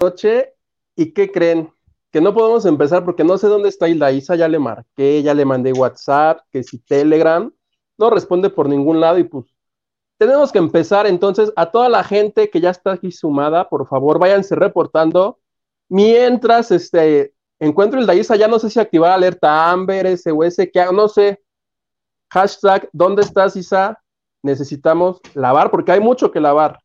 noche. ¿Y qué creen? Que no podemos empezar porque no sé dónde está Hilda Isa, ya le marqué, ya le mandé WhatsApp, que si Telegram, no responde por ningún lado y pues tenemos que empezar entonces a toda la gente que ya está aquí sumada, por favor, váyanse reportando. Mientras este encuentro el Isa, ya no sé si activar alerta Amber, SOS, que no sé. Hashtag, ¿dónde estás, Isa? Necesitamos lavar porque hay mucho que lavar.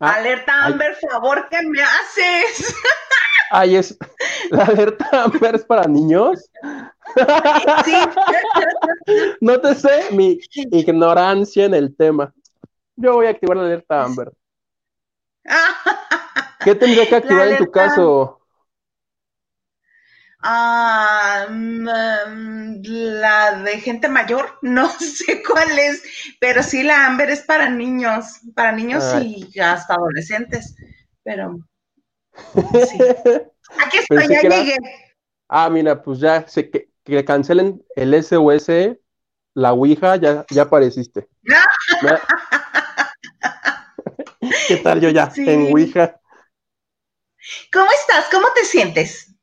Ah, alerta Amber, favor, ¿qué me haces? Ay, es. ¿La alerta Amber es para niños? Sí. no te sé mi ignorancia en el tema. Yo voy a activar la alerta Amber. ¿Qué tendría que activar en tu caso? Ah, mm, la de gente mayor, no sé cuál es, pero sí la Amber es para niños, para niños y hasta adolescentes, pero sí. Aquí estoy, ya llegué. Ah, mira, pues ya sé que, que cancelen el SOS, la Ouija, ya, ya apareciste. ¿Qué tal yo ya en Ouija? ¿Cómo estás? ¿Cómo te sientes?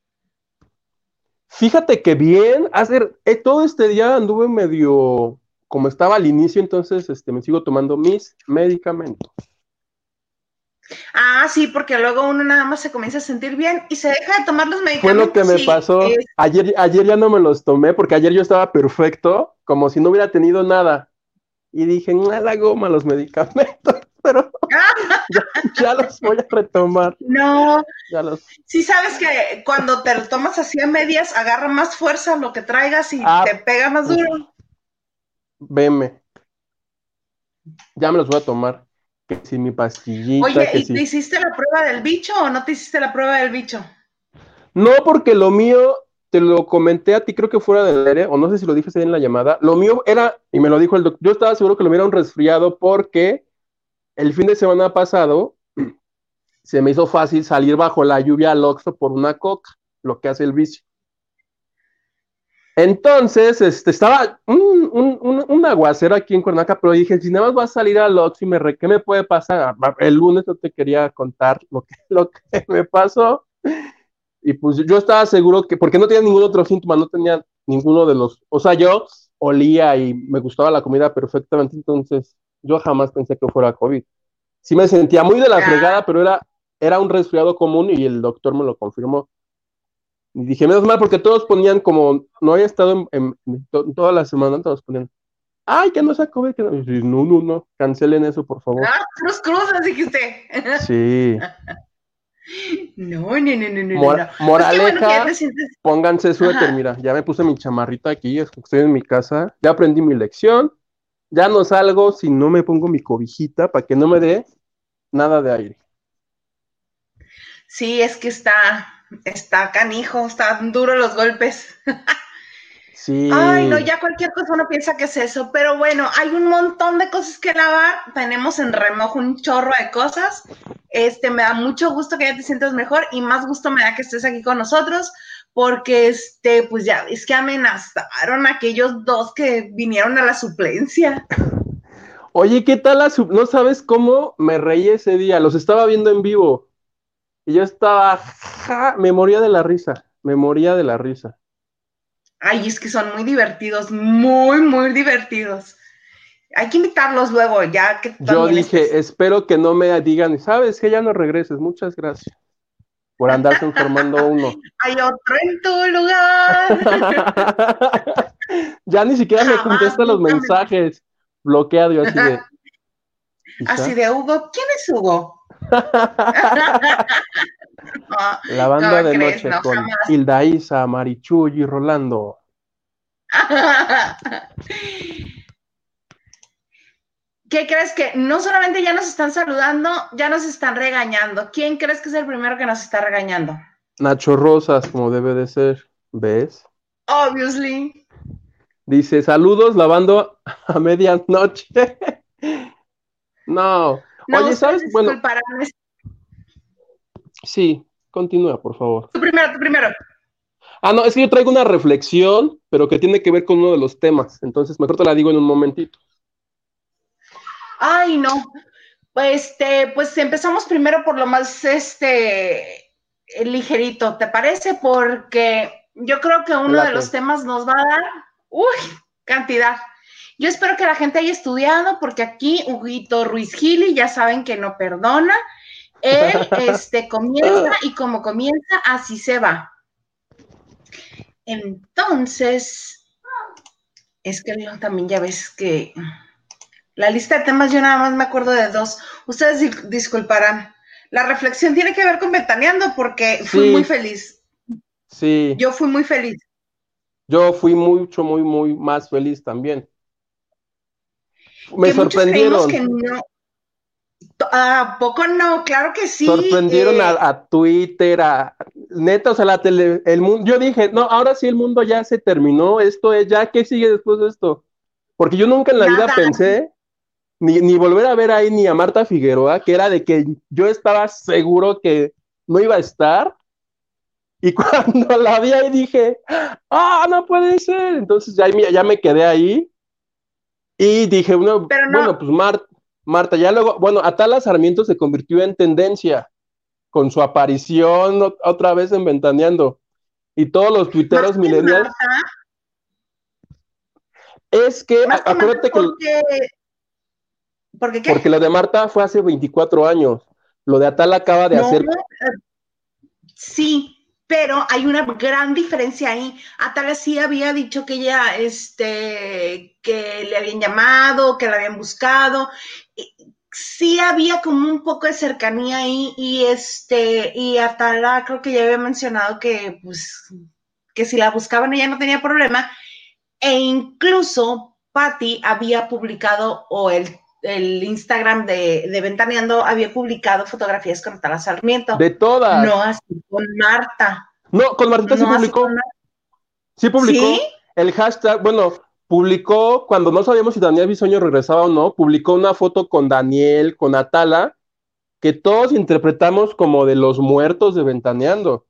Fíjate que bien, hacer eh, todo este día anduve medio como estaba al inicio, entonces este, me sigo tomando mis medicamentos. Ah, sí, porque luego uno nada más se comienza a sentir bien y se deja de tomar los medicamentos. Fue lo que me pasó. Ayer, ayer ya no me los tomé porque ayer yo estaba perfecto, como si no hubiera tenido nada. Y dije, a la goma los medicamentos pero ya, los voy a retomar. No. Ya los... Sí sabes que cuando te lo tomas así a medias, agarra más fuerza lo que traigas y ah, te pega más duro. Veme. Ya me los voy a tomar. Que si mi pastillita. Oye, ¿y te hiciste la prueba del bicho o no te hiciste la prueba del bicho? No, porque lo mío, te lo comenté a ti, creo que fuera del aire, o no sé si lo dije en la llamada. Lo mío era, y me lo dijo el doctor, yo estaba seguro que lo mío era un resfriado porque el fin de semana pasado se me hizo fácil salir bajo la lluvia al Oxxo por una coca, lo que hace el vicio. Entonces, este, estaba un, aguacero aquí en Cuernavaca, pero dije, si nada más vas a salir al Oxxo y me re, ¿qué me puede pasar? Ah, el lunes yo te quería contar lo que, lo que me pasó. Y pues yo estaba seguro que, porque no tenía ningún otro síntoma, no tenía ninguno de los, o sea, yo olía y me gustaba la comida perfectamente, entonces yo jamás pensé que fuera COVID. Sí me sentía muy de la fregada, pero era, era un resfriado común y el doctor me lo confirmó. Y dije, menos mal, porque todos ponían como, no había estado en, toda la semana, todos ponían, ay, que no sea COVID, que no. no, no, no, cancelen eso, por favor. Ah, cruz, cruz, dijiste. Sí. No, no, no, no, no. Pues moraleja, pónganse suéter, mira, ya me puse mi chamarrita aquí, estoy en mi casa, ya aprendí mi lección, ya no salgo si no me pongo mi cobijita para que no me dé nada de aire. Sí, es que está, está canijo, están duros los golpes. Sí. Ay, no, ya cualquier cosa uno piensa que es eso, pero bueno, hay un montón de cosas que lavar, tenemos en remojo un chorro de cosas. Este, me da mucho gusto que ya te sientas mejor y más gusto me da que estés aquí con nosotros porque este, pues ya es que amenazaron a aquellos dos que vinieron a la suplencia. Oye, ¿qué tal la No sabes cómo me reí ese día, los estaba viendo en vivo. Y yo estaba, me moría de la risa, me moría de la risa. Ay, es que son muy divertidos, muy, muy divertidos. Hay que invitarlos luego, ya que... Yo dije, espero que no me digan, sabes que ya no regreses, muchas gracias por andarse informando uno. Hay otro en tu lugar. ya ni siquiera me contesta los mensajes. Bloqueado yo así de. Así de Hugo, ¿quién es Hugo? La banda de noche con Hilda Isa, Marichu y Rolando. ¿Qué crees que no solamente ya nos están saludando, ya nos están regañando? ¿Quién crees que es el primero que nos está regañando? Nacho Rosas, como debe de ser, ¿ves? Obviously. Dice, saludos lavando a medianoche. no. Oye, ¿sabes? Bueno. Sí, continúa, por favor. Tú primero, tú primero. Ah, no, es que yo traigo una reflexión, pero que tiene que ver con uno de los temas. Entonces, mejor te la digo en un momentito. Ay, no. Este, pues empezamos primero por lo más este ligerito, ¿te parece? Porque yo creo que uno de los temas nos va a dar, uy, cantidad. Yo espero que la gente haya estudiado, porque aquí Huguito Ruiz Gili, ya saben que no perdona. Él este, comienza y como comienza, así se va. Entonces, es que también ya ves que la lista de temas yo nada más me acuerdo de dos. Ustedes disculparán. La reflexión tiene que ver con Ventaneando porque fui muy feliz. Sí. Yo fui muy feliz. Yo fui mucho, muy, muy más feliz también. Me sorprendieron. ¿A poco no? Claro que sí. Sorprendieron a, eh. Twitter, a neta, o sea, la tele, el mundo. Yo dije, no, ahora sí el mundo ya se terminó. Esto es ya, ¿qué sigue después de esto? Porque yo nunca en la vida pensé ni, ni volver a ver ahí ni a Marta Figueroa, que era de que yo estaba seguro que no iba a estar. Y cuando la vi ahí dije, ah, no puede ser. Entonces ya, ya me quedé ahí y dije, bueno, bueno pues Marta, Marta, ya luego, bueno, Atala Sarmiento se convirtió en tendencia con su aparición otra vez en Ventaneando. Y todos los tuiteros millennials. Es que, acuérdate que. ¿Por qué? Porque lo de Marta fue hace 24 años. Lo de Atala acaba de hacer. Eh, sí, pero hay una gran diferencia ahí. Atala sí había dicho que ella, este, que le habían llamado, que la habían buscado. Sí había como un poco de cercanía ahí y este, y Atala creo que ya había mencionado que, pues, que si la buscaban ella no tenía problema. E incluso Patty había publicado, o el el Instagram de, de, Ventaneando había publicado fotografías con Tala Sarmiento. De todas. No así con Marta. No, con Marta sí publicó. Sí publicó. El hashtag, bueno, publicó cuando no sabíamos si Daniel Bisoño regresaba o no, publicó una foto con Daniel, con Atala, que todos interpretamos como de los muertos de Ventaneando.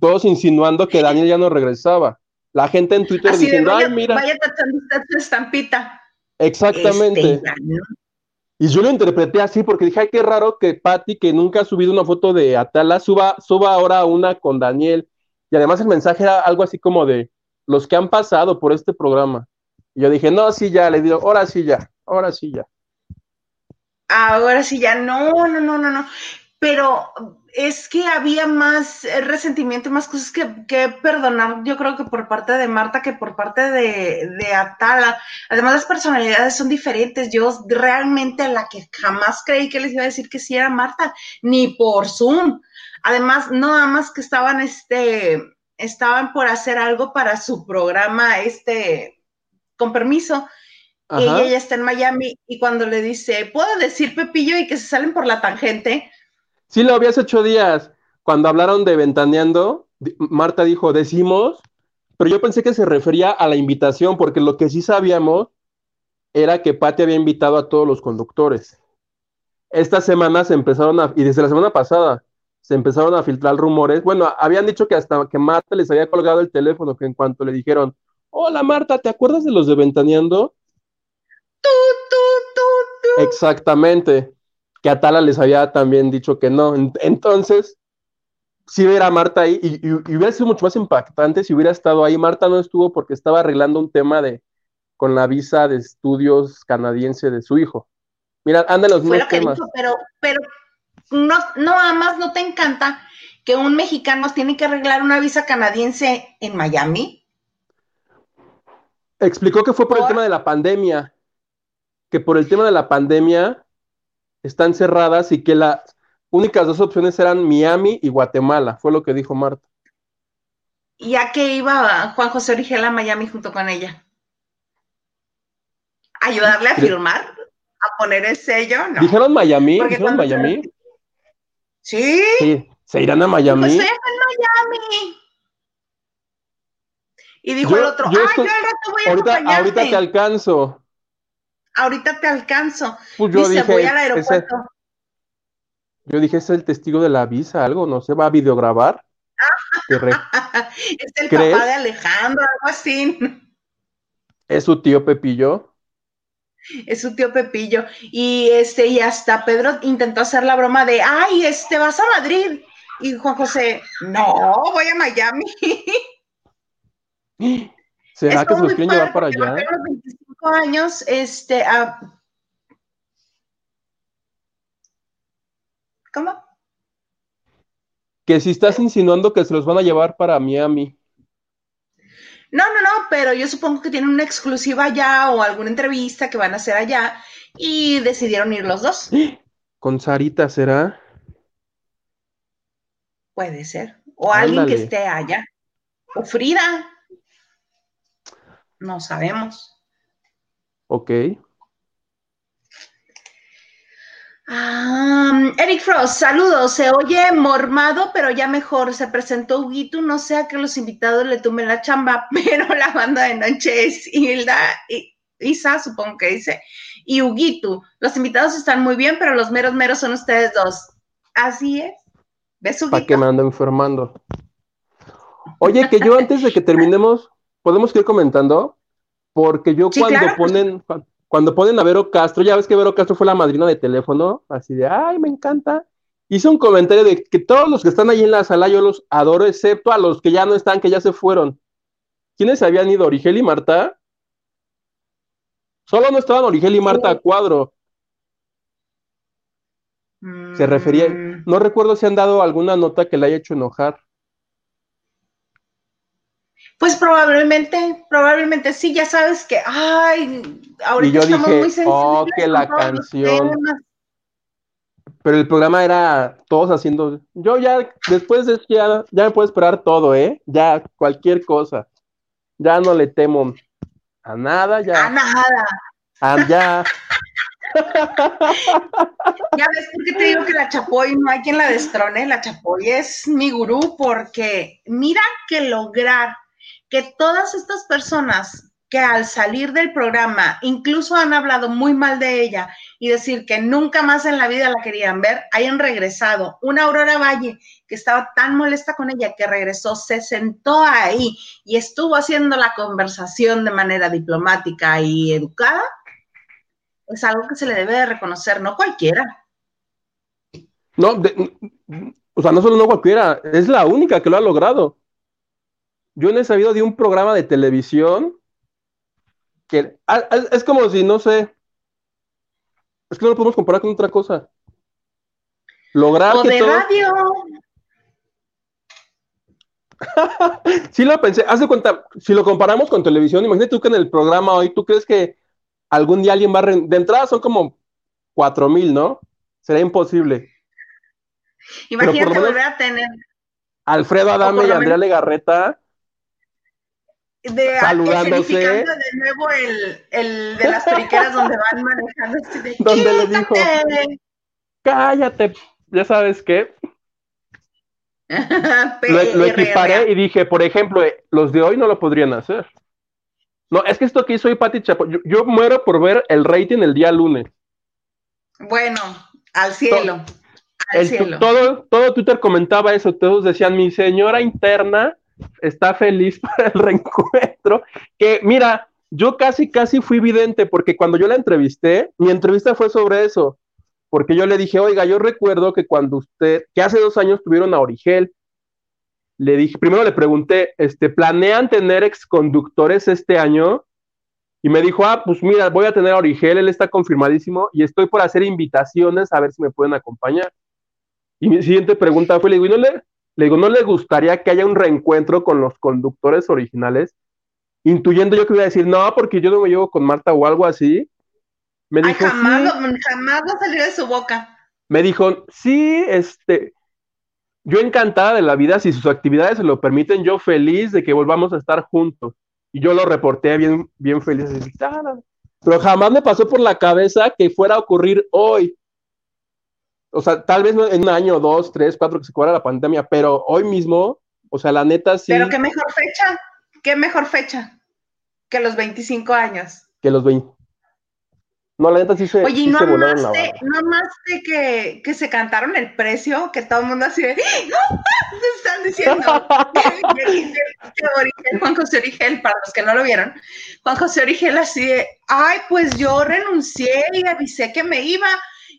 Todos insinuando que Daniel ya no regresaba. La gente en Twitter diciendo, ay, mira. Vaya tu estampita. Exactamente. Este, y yo lo interpreté así porque dije, ay, qué raro que Patty, que nunca ha subido una foto de Atala, suba, suba ahora una con Daniel. Y además el mensaje era algo así como de los que han pasado por este programa. Y yo dije, no, sí, ya, le digo, ahora sí, ya, ahora sí, ya. Ahora sí, ya, no, no, no, no, no. Pero es que había más eh, resentimiento, más cosas que, perdonar, yo creo que por parte de Marta que por parte de, de, Atala. Además, las personalidades son diferentes. Yo realmente la que jamás creí que les iba a decir que sí era Marta, ni por Zoom. Además, no nada más que estaban, este, estaban por hacer algo para su programa, este, con permiso. Y ella ya está en Miami y cuando le dice, ¿puedo decir Pepillo? y que se salen por la tangente, Sí, lo habías ocho días. Cuando hablaron de Ventaneando, Marta dijo, decimos, pero yo pensé que se refería a la invitación, porque lo que sí sabíamos era que Patti había invitado a todos los conductores. Esta semana se empezaron a, y desde la semana pasada, se empezaron a filtrar rumores. Bueno, habían dicho que hasta que Marta les había colgado el teléfono, que en cuanto le dijeron, hola Marta, ¿te acuerdas de los de Ventaneando? Tú, tú, tú, tú. Exactamente que Atala les había también dicho que no. Entonces, si ver a Marta ahí, y, hubiera sido mucho más impactante si hubiera estado ahí. Marta no estuvo porque estaba arreglando un tema de con la visa de estudios canadiense de su hijo. Mira, anda los mismos temas. pero, pero no, no, más no te encanta que un mexicano tiene que arreglar una visa canadiense en Miami. Explicó que fue por el tema de la pandemia, que por el tema de la pandemia están cerradas y que las únicas dos opciones eran Miami y Guatemala, fue lo que dijo Marta. ¿Y a qué iba Juan José Origel a Miami junto con ella? ¿Ayudarle a firmar? ¿A poner el sello? No. ¿Dijeron Miami? ¿Dijeron Miami? ¿Sí? Sí, se irán a Miami. Pues en Miami. Y dijo el otro, yo yo voy a ahorita, ahorita te alcanzo ahorita te alcanzo. Pues yo Dice, dije, voy al aeropuerto. yo dije, es el testigo de la visa, algo, no se va a videograbar. es el papá de Alejandro, algo así. ¿Es su tío Pepillo? Es su tío Pepillo. Y este, y hasta Pedro intentó hacer la broma de, ay, este, vas a Madrid. Y Juan José, no, voy a Miami. ¿Será que se los quieren llevar para allá? Los 25 años, este, ¿cómo? Que si estás insinuando que se los van a llevar para Miami. No, no, no, pero yo supongo que tienen una exclusiva allá o alguna entrevista que van a hacer allá y decidieron ir los dos. ¿Con Sarita será? Puede ser. O alguien que esté allá. O Frida. No sabemos. Ok. Eric Frost, saludos. Se oye mormado, pero ya mejor. Se presentó Huguito. No sea que los invitados le tumben la chamba, pero la banda de noche es Hilda y Isa, supongo que dice. Y Huguito. Los invitados están muy bien, pero los meros meros son ustedes dos. Así es. ¿Ves, Huguito? ¿Para qué me ando enfermando? Oye, que yo antes de que terminemos, ¿podemos ir comentando? Porque yo cuando pues. ponen cuando ponen a Vero Castro, ya ves que Vero Castro fue la madrina de teléfono, así de, ay, me encanta. Hice un comentario de que todos los que están ahí en la sala yo los adoro, excepto a los que ya no están, que ya se fueron. ¿Quiénes habían ido? ¿Origel y Marta? Solo no estaban Origel y Marta a cuadro. Se refería, mm. no recuerdo si han dado alguna nota que le haya hecho enojar. Pues probablemente, probablemente sí, ya sabes que, ay, ahorita estamos muy sensibles. Oh, que la canción. Pero el programa era todos haciendo. Yo ya, después de ya, ya me puedo esperar todo, ¿eh? Ya, cualquier cosa. Ya no le temo a nada, ya. A nada. A, ya. ya ves por qué te digo que la Chapoy no hay quien la destrone. La Chapoy es mi gurú porque mira que lograr que todas estas personas que al salir del programa incluso han hablado muy mal de ella y decir que nunca más en la vida la querían ver, hayan regresado. Una Aurora Valle que estaba tan molesta con ella que regresó, se sentó ahí y estuvo haciendo la conversación de manera diplomática y educada, es algo que se le debe de reconocer, no cualquiera. No, o sea, no solo no cualquiera, es la única que lo ha logrado yo no he sabido de un programa de televisión que es, como si, no sé, es que no lo podemos comparar con otra cosa. Lograr o de radio. sí lo pensé, hace cuenta, si lo comparamos con televisión, imagínate tú que en el programa hoy, ¿tú crees que algún día alguien va a... De entrada son como cuatro mil, ¿no? Será imposible. Imagínate volver a tener... Alfredo Adame y Andrea Legarreta de saludándose. de nuevo el, el, de las periqueras donde van manejando así de donde le dijo cállate, ya sabes qué. lo, equiparé y dije, por ejemplo, eh, los de hoy no lo podrían hacer. No, es que esto que hizo hoy Pati Chapo, yo, muero por ver el rating el día lunes. Bueno, al cielo. al cielo. Todo, todo Twitter comentaba eso, todos decían, mi señora interna está feliz para el reencuentro. Que mira, yo casi, casi fui vidente porque cuando yo la entrevisté, mi entrevista fue sobre eso. Porque yo le dije, oiga, yo recuerdo que cuando usted, que hace dos años tuvieron a Origel, le dije, primero le pregunté, este, ¿planean tener exconductores este año? Y me dijo, ah, pues mira, voy a tener a Origel, él está confirmadísimo y estoy por hacer invitaciones a ver si me pueden acompañar. Y mi siguiente pregunta fue, le digo, ¿y no le, le digo, ¿no le gustaría que haya un reencuentro con los conductores originales? Intuyendo yo que iba a decir, no, porque yo no me llevo con Marta o algo así. Me dijo, jamás, jamás salió de su boca. Me dijo, sí, este, yo encantada de la vida, si sus actividades se lo permiten, yo feliz de que volvamos a estar juntos. Y yo lo reporté bien, bien feliz. Pero jamás me pasó por la cabeza que fuera a ocurrir hoy o sea, tal vez en un año, dos, tres, cuatro que se cubra la pandemia, pero hoy mismo, o sea, la neta sí. Pero qué mejor fecha, qué mejor fecha que los 25 años. Que los 20. No, la neta sí se. Oye, sí no se amaste, no amaste que, que se cantaron el precio, que todo el mundo así de, ¡No! Están diciendo. Juan José Origel, para los que no lo vieron, Juan José Origel así de, ay, pues yo renuncié y avisé que me iba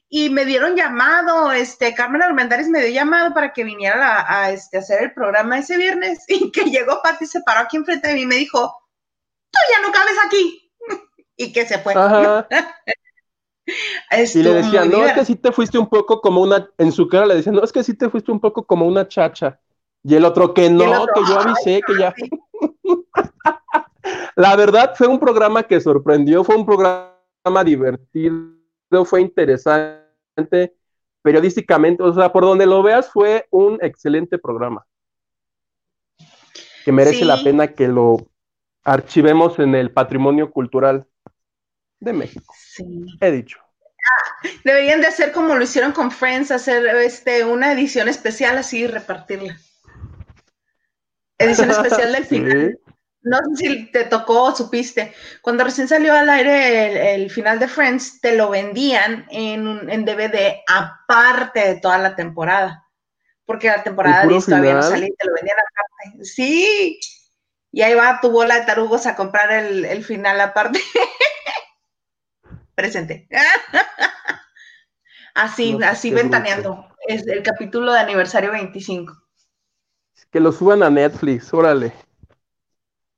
y me dieron llamado, este, Carmen Armendáriz me dio llamado para que viniera a, a, este, hacer el programa ese viernes y que llegó Pati, se paró aquí enfrente de mí y me dijo, tú ya no cabes aquí. y que se fue. Ajá. y le decían, no, es que sí te fuiste un poco como una, en su cara le decían, no, es que sí te fuiste un poco como una chacha. Y el otro que no, otro, que yo avisé, ay, que ya. La verdad fue un programa que sorprendió, fue un programa divertido, fue interesante, periodísticamente, o sea, por donde lo veas, fue un excelente programa. Que merece sí. la pena que lo archivemos en el patrimonio cultural de México. Sí. He dicho. Ah, deberían de hacer como lo hicieron con Friends, hacer este, una edición especial así y repartirla. Edición especial del final. Sí. No sé si te tocó o supiste. Cuando recién salió al aire el, el final de Friends, te lo vendían en, un, en DVD aparte de toda la temporada. Porque la temporada de todavía no salía te lo vendían aparte. Sí. Y ahí va tu bola de tarugos a comprar el, el final aparte. Presente. así, no, así ventaneando. Es el capítulo de aniversario 25. Que lo suban a Netflix, órale.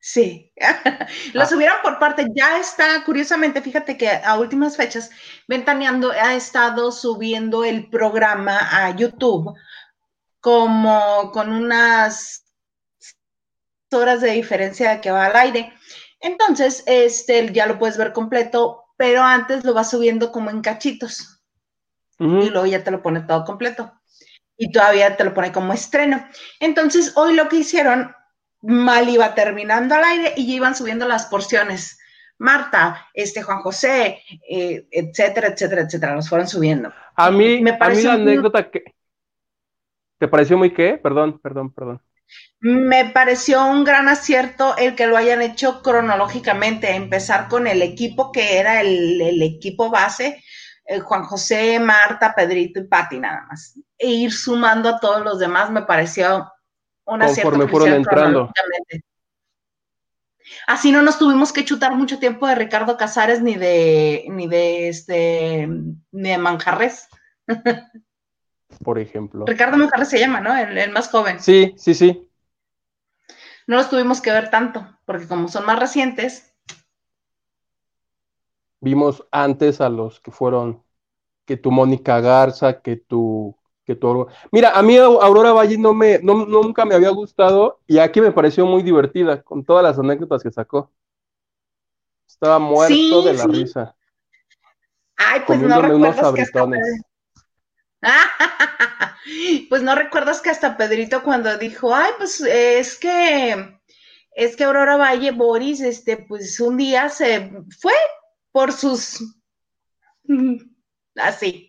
Sí, lo ah. subieron por parte, ya está, curiosamente, fíjate que a últimas fechas, Ventaneando ha estado subiendo el programa a YouTube como con unas horas de diferencia de que va al aire. Entonces, este, ya lo puedes ver completo, pero antes lo va subiendo como en cachitos. Uh -huh. Y luego ya te lo pone todo completo. Y todavía te lo pone como estreno. Entonces, hoy lo que hicieron, mal iba terminando al aire y ya iban subiendo las porciones. Marta, este Juan José, eh, etcétera, etcétera, etcétera, los fueron subiendo. A mí, me a mí la anécdota que... ¿Te pareció muy qué? Perdón, perdón, perdón. Me pareció un gran acierto el que lo hayan hecho cronológicamente, empezar con el equipo que era el, el equipo base, eh, Juan José, Marta, Pedrito y Pati nada más, e ir sumando a todos los demás me pareció un acierto. Conforme fueron entrando. Así no nos tuvimos que chutar mucho tiempo de Ricardo Casares ni de ni de este ni de Manjarres. Por ejemplo. Ricardo Manjarres se llama, ¿no? El, el, más joven. Sí, sí, sí. No los tuvimos que ver tanto, porque como son más recientes. Vimos antes a los que fueron, que tu Mónica Garza, que tu, que tu Mira, a mí Aurora Valle no me, no, nunca me había gustado y aquí me pareció muy divertida con todas las anécdotas que sacó. Estaba muerto sí, de la sí. risa. Ay, pues no recuerdas que hasta pues no recuerdas que hasta Pedrito cuando dijo, ay, pues es que es que Aurora Valle Boris, este, pues un día se fue por sus así,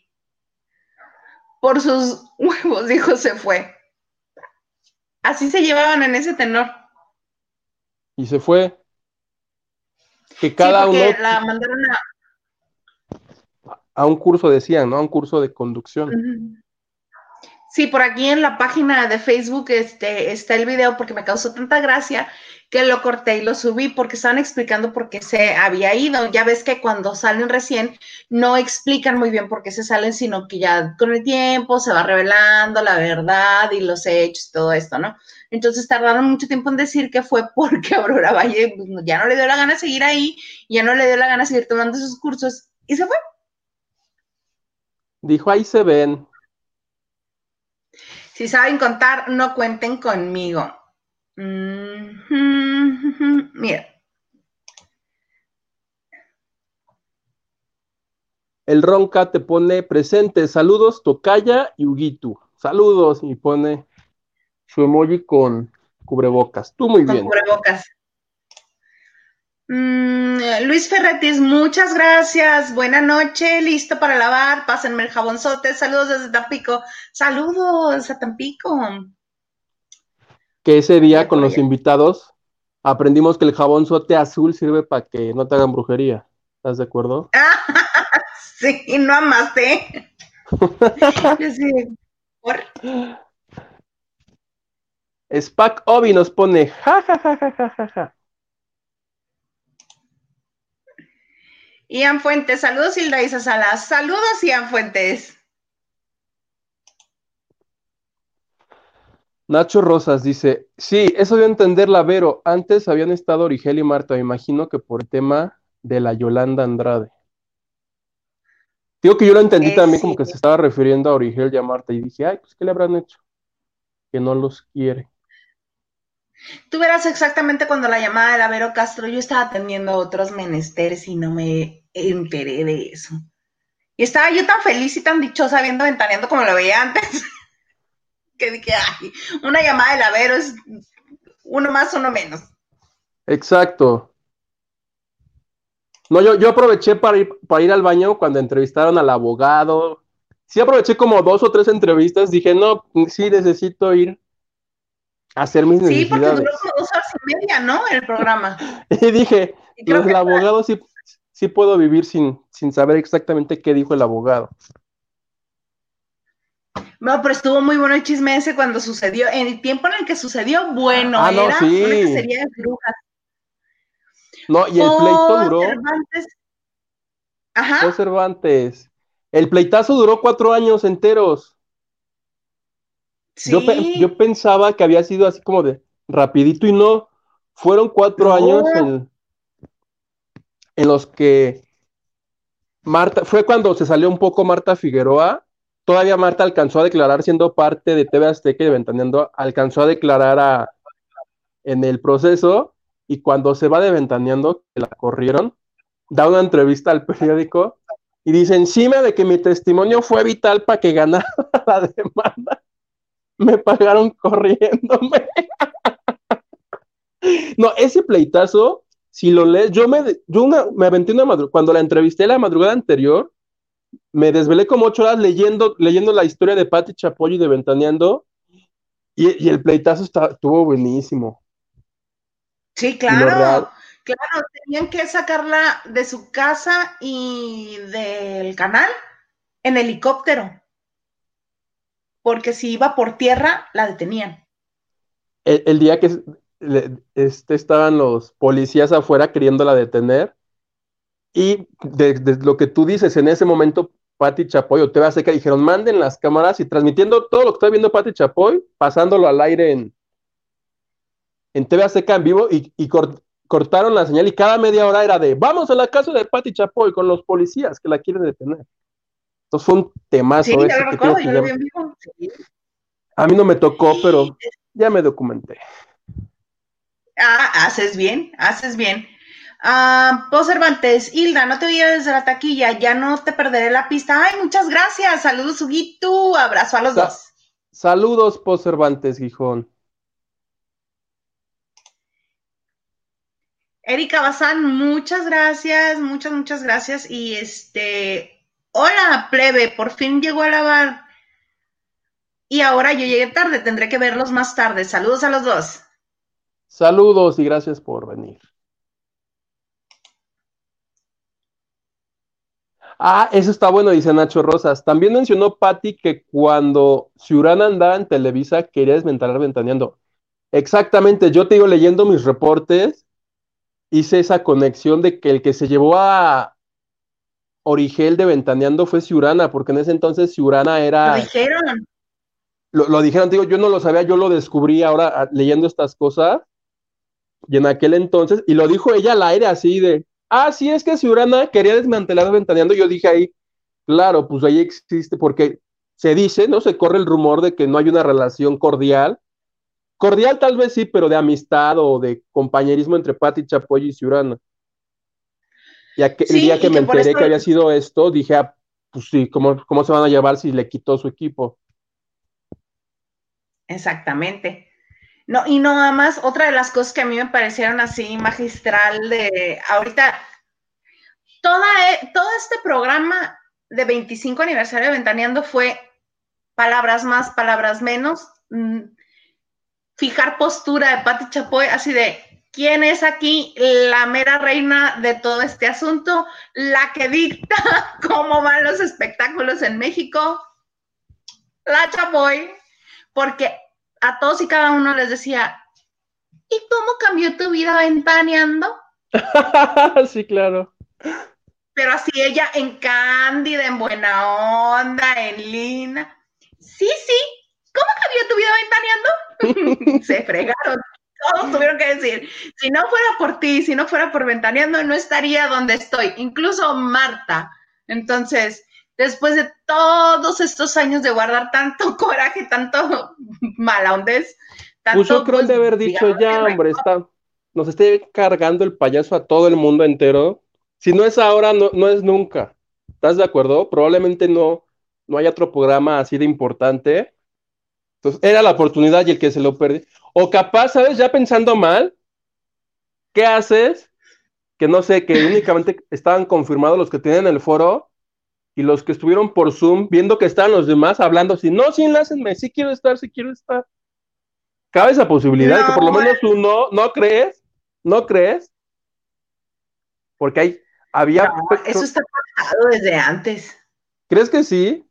por sus huevos, dijo, se fue. Así se llevaban en ese tenor. Y se fue. Que cada sí, uno. La mandaron a, a un curso, decían, ¿no? A un curso de conducción. Sí, por aquí en la página de Facebook este, está el video porque me causó tanta gracia que lo corté y lo subí porque estaban explicando por qué se había ido. Ya ves que cuando salen recién no explican muy bien por qué se salen, sino que ya con el tiempo se va revelando la verdad y los hechos y todo esto, ¿no? Entonces tardaron mucho tiempo en decir que fue porque Aurora Valle pues, ya no le dio la gana seguir ahí, ya no le dio la gana seguir tomando esos cursos y se fue. Dijo, ahí se ven. Si saben contar, no cuenten conmigo. Mm -hmm. Mira. El Ronca te pone presente. Saludos, Tocaya y Huguitu. Saludos. Y pone su emoji con cubrebocas. Tú muy con bien. Cubrebocas. Mm, Luis Ferretis, muchas gracias. Buena noche, listo para lavar. Pásenme el jabonzote. Saludos desde Tampico. Saludos a Tampico. Que ese día con los invitados aprendimos que el jabonzote azul sirve para que no te hagan brujería. ¿Estás de acuerdo? Sí, no amaste. sí, ¿por? Spac Obi nos pone ja ja ja ja ja ja Ian Fuentes, saludos Hilda Isa Salas. Saludos Ian Fuentes. Nacho Rosas dice, sí, eso dio a entender la Vero. Antes habían estado Origel y Marta, me imagino que por tema de la Yolanda Andrade. Digo que yo lo entendí Eh, también sí. como que se estaba refiriendo a Origel y a Marta y dije, ay, pues ¿qué le habrán hecho? Que no los quiere. Tú verás exactamente cuando la llamada de la Vero Castro, yo estaba atendiendo otros menesteres y no me enteré de eso. Y estaba yo tan feliz y tan dichosa viendo Ventaneando como lo veía antes, que dije, ay, una llamada de la Vero es uno más, uno menos. Exacto. No, yo, yo aproveché para ir, para ir al baño cuando entrevistaron al abogado. Sí aproveché como dos o tres entrevistas. Dije, no, sí necesito ir a hacer mis Sí, porque necesidades. duró como dos horas y media, ¿no? El programa. Y dije, Y creo pues que el abogado sí, sí puedo vivir sin, sin saber exactamente qué dijo el abogado. No, pero estuvo muy bueno el chisme ese cuando sucedió, en el tiempo en el que sucedió, bueno, Ah, no, era sí. una cacería de brujas. No, y el pleito duró, Cervantes. Ajá. fue Cervantes. El pleitazo duró cuatro años enteros. Sí. Yo, pe- yo pensaba que había sido así como de rapidito y no. Fueron cuatro No. años en, en los que Marta, fue cuando se salió un poco Marta Figueroa. Todavía Marta alcanzó a declarar siendo parte de TV Azteca y de Ventaneando, alcanzó a declarar a- en el proceso y cuando se va de Ventaneando, que la corrieron, da una entrevista al periódico y dice, encima de que mi testimonio fue vital para que ganara la demanda, me pagaron corriéndome. No, ese pleitazo, si lo lees, yo me, yo una, me aventé una madrugada, cuando la entrevisté la madrugada anterior, me desvelé como ocho horas leyendo, leyendo la historia de Patti Chapoy y de Ventaneando, y, y el pleitazo está- estuvo buenísimo. Sí, claro. Claro, tenían que sacarla de su casa y del canal en helicóptero. Porque si iba por tierra, la detenían. El, el día que le- este, estaban los policías afuera queriéndola detener, y de, de lo que tú dices, en ese momento, Patti Chapoy o TV Azteca dijeron, manden las cámaras y transmitiendo todo lo que está viendo Patti Chapoy, pasándolo al aire en, en TV Azteca en vivo y, y cort- cortaron la señal y cada media hora era de, vamos a la casa de Patti Chapoy con los policías que la quieren detener. Entonces fue un temazo Sí, ese ya lo que recuerdo, tengo que yo lo ya- vi en vivo. Sí. a mí no me tocó, pero ya me documenté. Ah, haces bien, haces bien. Ah, Pau Cervantes, Hilda, no te veía desde la taquilla, ya no te perderé la pista. Ay, muchas gracias. Saludos, Huguito. Abrazo a los Sa- dos. Saludos, Po Cervantes, Gijón. Erika Bazán, muchas gracias, muchas, muchas gracias. Y este, hola, plebe, por fin llegó a lavar. Y ahora yo llegué tarde, tendré que verlos más tarde. Saludos a los dos. Saludos y gracias por venir. Ah, eso está bueno, dice Nacho Rosas. También mencionó Patti que cuando Ciurana andaba en Televisa quería desmentalar Ventaneando. Exactamente, yo te digo, leyendo mis reportes, hice esa conexión de que el que se llevó a Origel de Ventaneando fue Ciurana, porque en ese entonces Ciurana era... Lo dijeron. lo, lo dijeron, digo, yo no lo sabía, yo lo descubrí ahora a- leyendo estas cosas. Y en aquel entonces, y lo dijo ella al aire así de, ah, sí, es que Ciurana quería desmantelar Ventaneando. Yo dije ahí, claro, pues ahí existe, porque se dice, ¿no? Se corre el rumor de que no hay una relación cordial. Cordial tal vez sí, pero de amistad o de compañerismo entre Patti Chapoy y Ciurana. Y aquel Sí, día que me que enteré que había sido esto, dije, ah, pues sí, ¿cómo, ¿cómo se van a llevar si le quitó su equipo? Exactamente. No, y no nada más, otra de las cosas que a mí me parecieron así magistral de ahorita, toda, e- todo este programa de 25 aniversario de Ventaneando fue palabras más, palabras menos, mm, fijar postura de Pati Chapoy, así de, ¿Quién es aquí la mera reina de todo este asunto? La que dicta cómo van los espectáculos en México. La Chapoy. Porque a todos y cada uno les decía, ¿y cómo cambió tu vida ventaneando? sí, claro. Pero así ella en cándida, en buena onda, en linda. Sí, sí. ¿Cómo cambió tu vida ventaneando? Se fregaron todos tuvieron que decir, si no fuera por ti, si no fuera por Ventaneando, no estaría donde estoy, incluso Marta. Entonces, después de todos estos años de guardar tanto coraje, tanto mala ondes, tanto, pues yo creo pues, de haber dicho ya, hombre, está, nos esté cargando el payaso a todo el mundo entero. Si no es ahora, no, no es nunca. ¿Estás de acuerdo? Probablemente no, no haya otro programa así de importante. Entonces, era la oportunidad y el que se lo perdió. O capaz, ¿sabes? Ya pensando mal, ¿qué haces? Que no sé, que únicamente estaban confirmados los que tienen el foro y los que estuvieron por Zoom, viendo que estaban los demás hablando así, no, sí, enlácenme, sí quiero estar, sí quiero estar. Cabe esa posibilidad de que por lo menos uno, ¿no crees? ¿No crees? Porque hay, había... eso está pasado desde antes. ¿Crees que sí?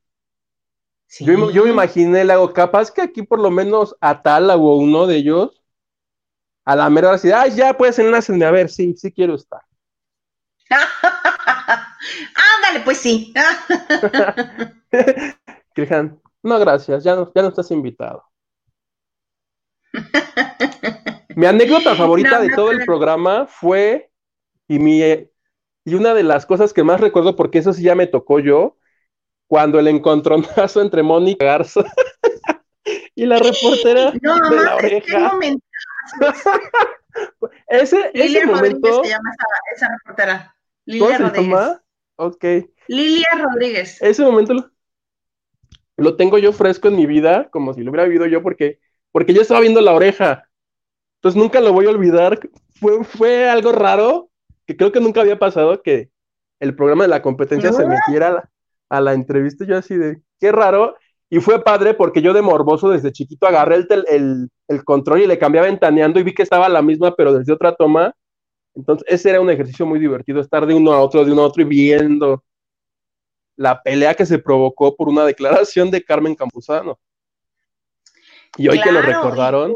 Yo, me imaginé, le hago capaz que aquí por lo menos a tal o uno de ellos, a la mera así, ay, ya puedes enlacenme, a ver, sí, sí quiero estar. Ándale, pues sí. Cristian, no, gracias, ya no, ya no estás invitado. mi anécdota favorita de todo el programa fue, y, mi, y una de las cosas que más recuerdo, porque eso sí ya me tocó yo, cuando el encontronazo entre Mónica Garza y la reportera de la oreja. ese, ese momento. se llama esa, reportera. Lilia Rodríguez. Ok. Lilia Rodríguez. Ese momento lo, tengo yo fresco en mi vida, como si lo hubiera vivido yo, porque, porque yo estaba viendo la oreja. Entonces nunca lo voy a olvidar. Fue, fue algo raro, que creo que nunca había pasado, que el programa de la competencia se metiera a la entrevista, yo así de, qué raro. Y fue padre porque yo de morboso desde chiquito agarré el, el, control y le cambiaba ventaneando y vi que estaba la misma, pero desde otra toma. Entonces, ese era un ejercicio muy divertido, estar de uno a otro, de uno a otro y viendo la pelea que se provocó por una declaración de Carmen Campuzano. Y hoy que lo recordaron,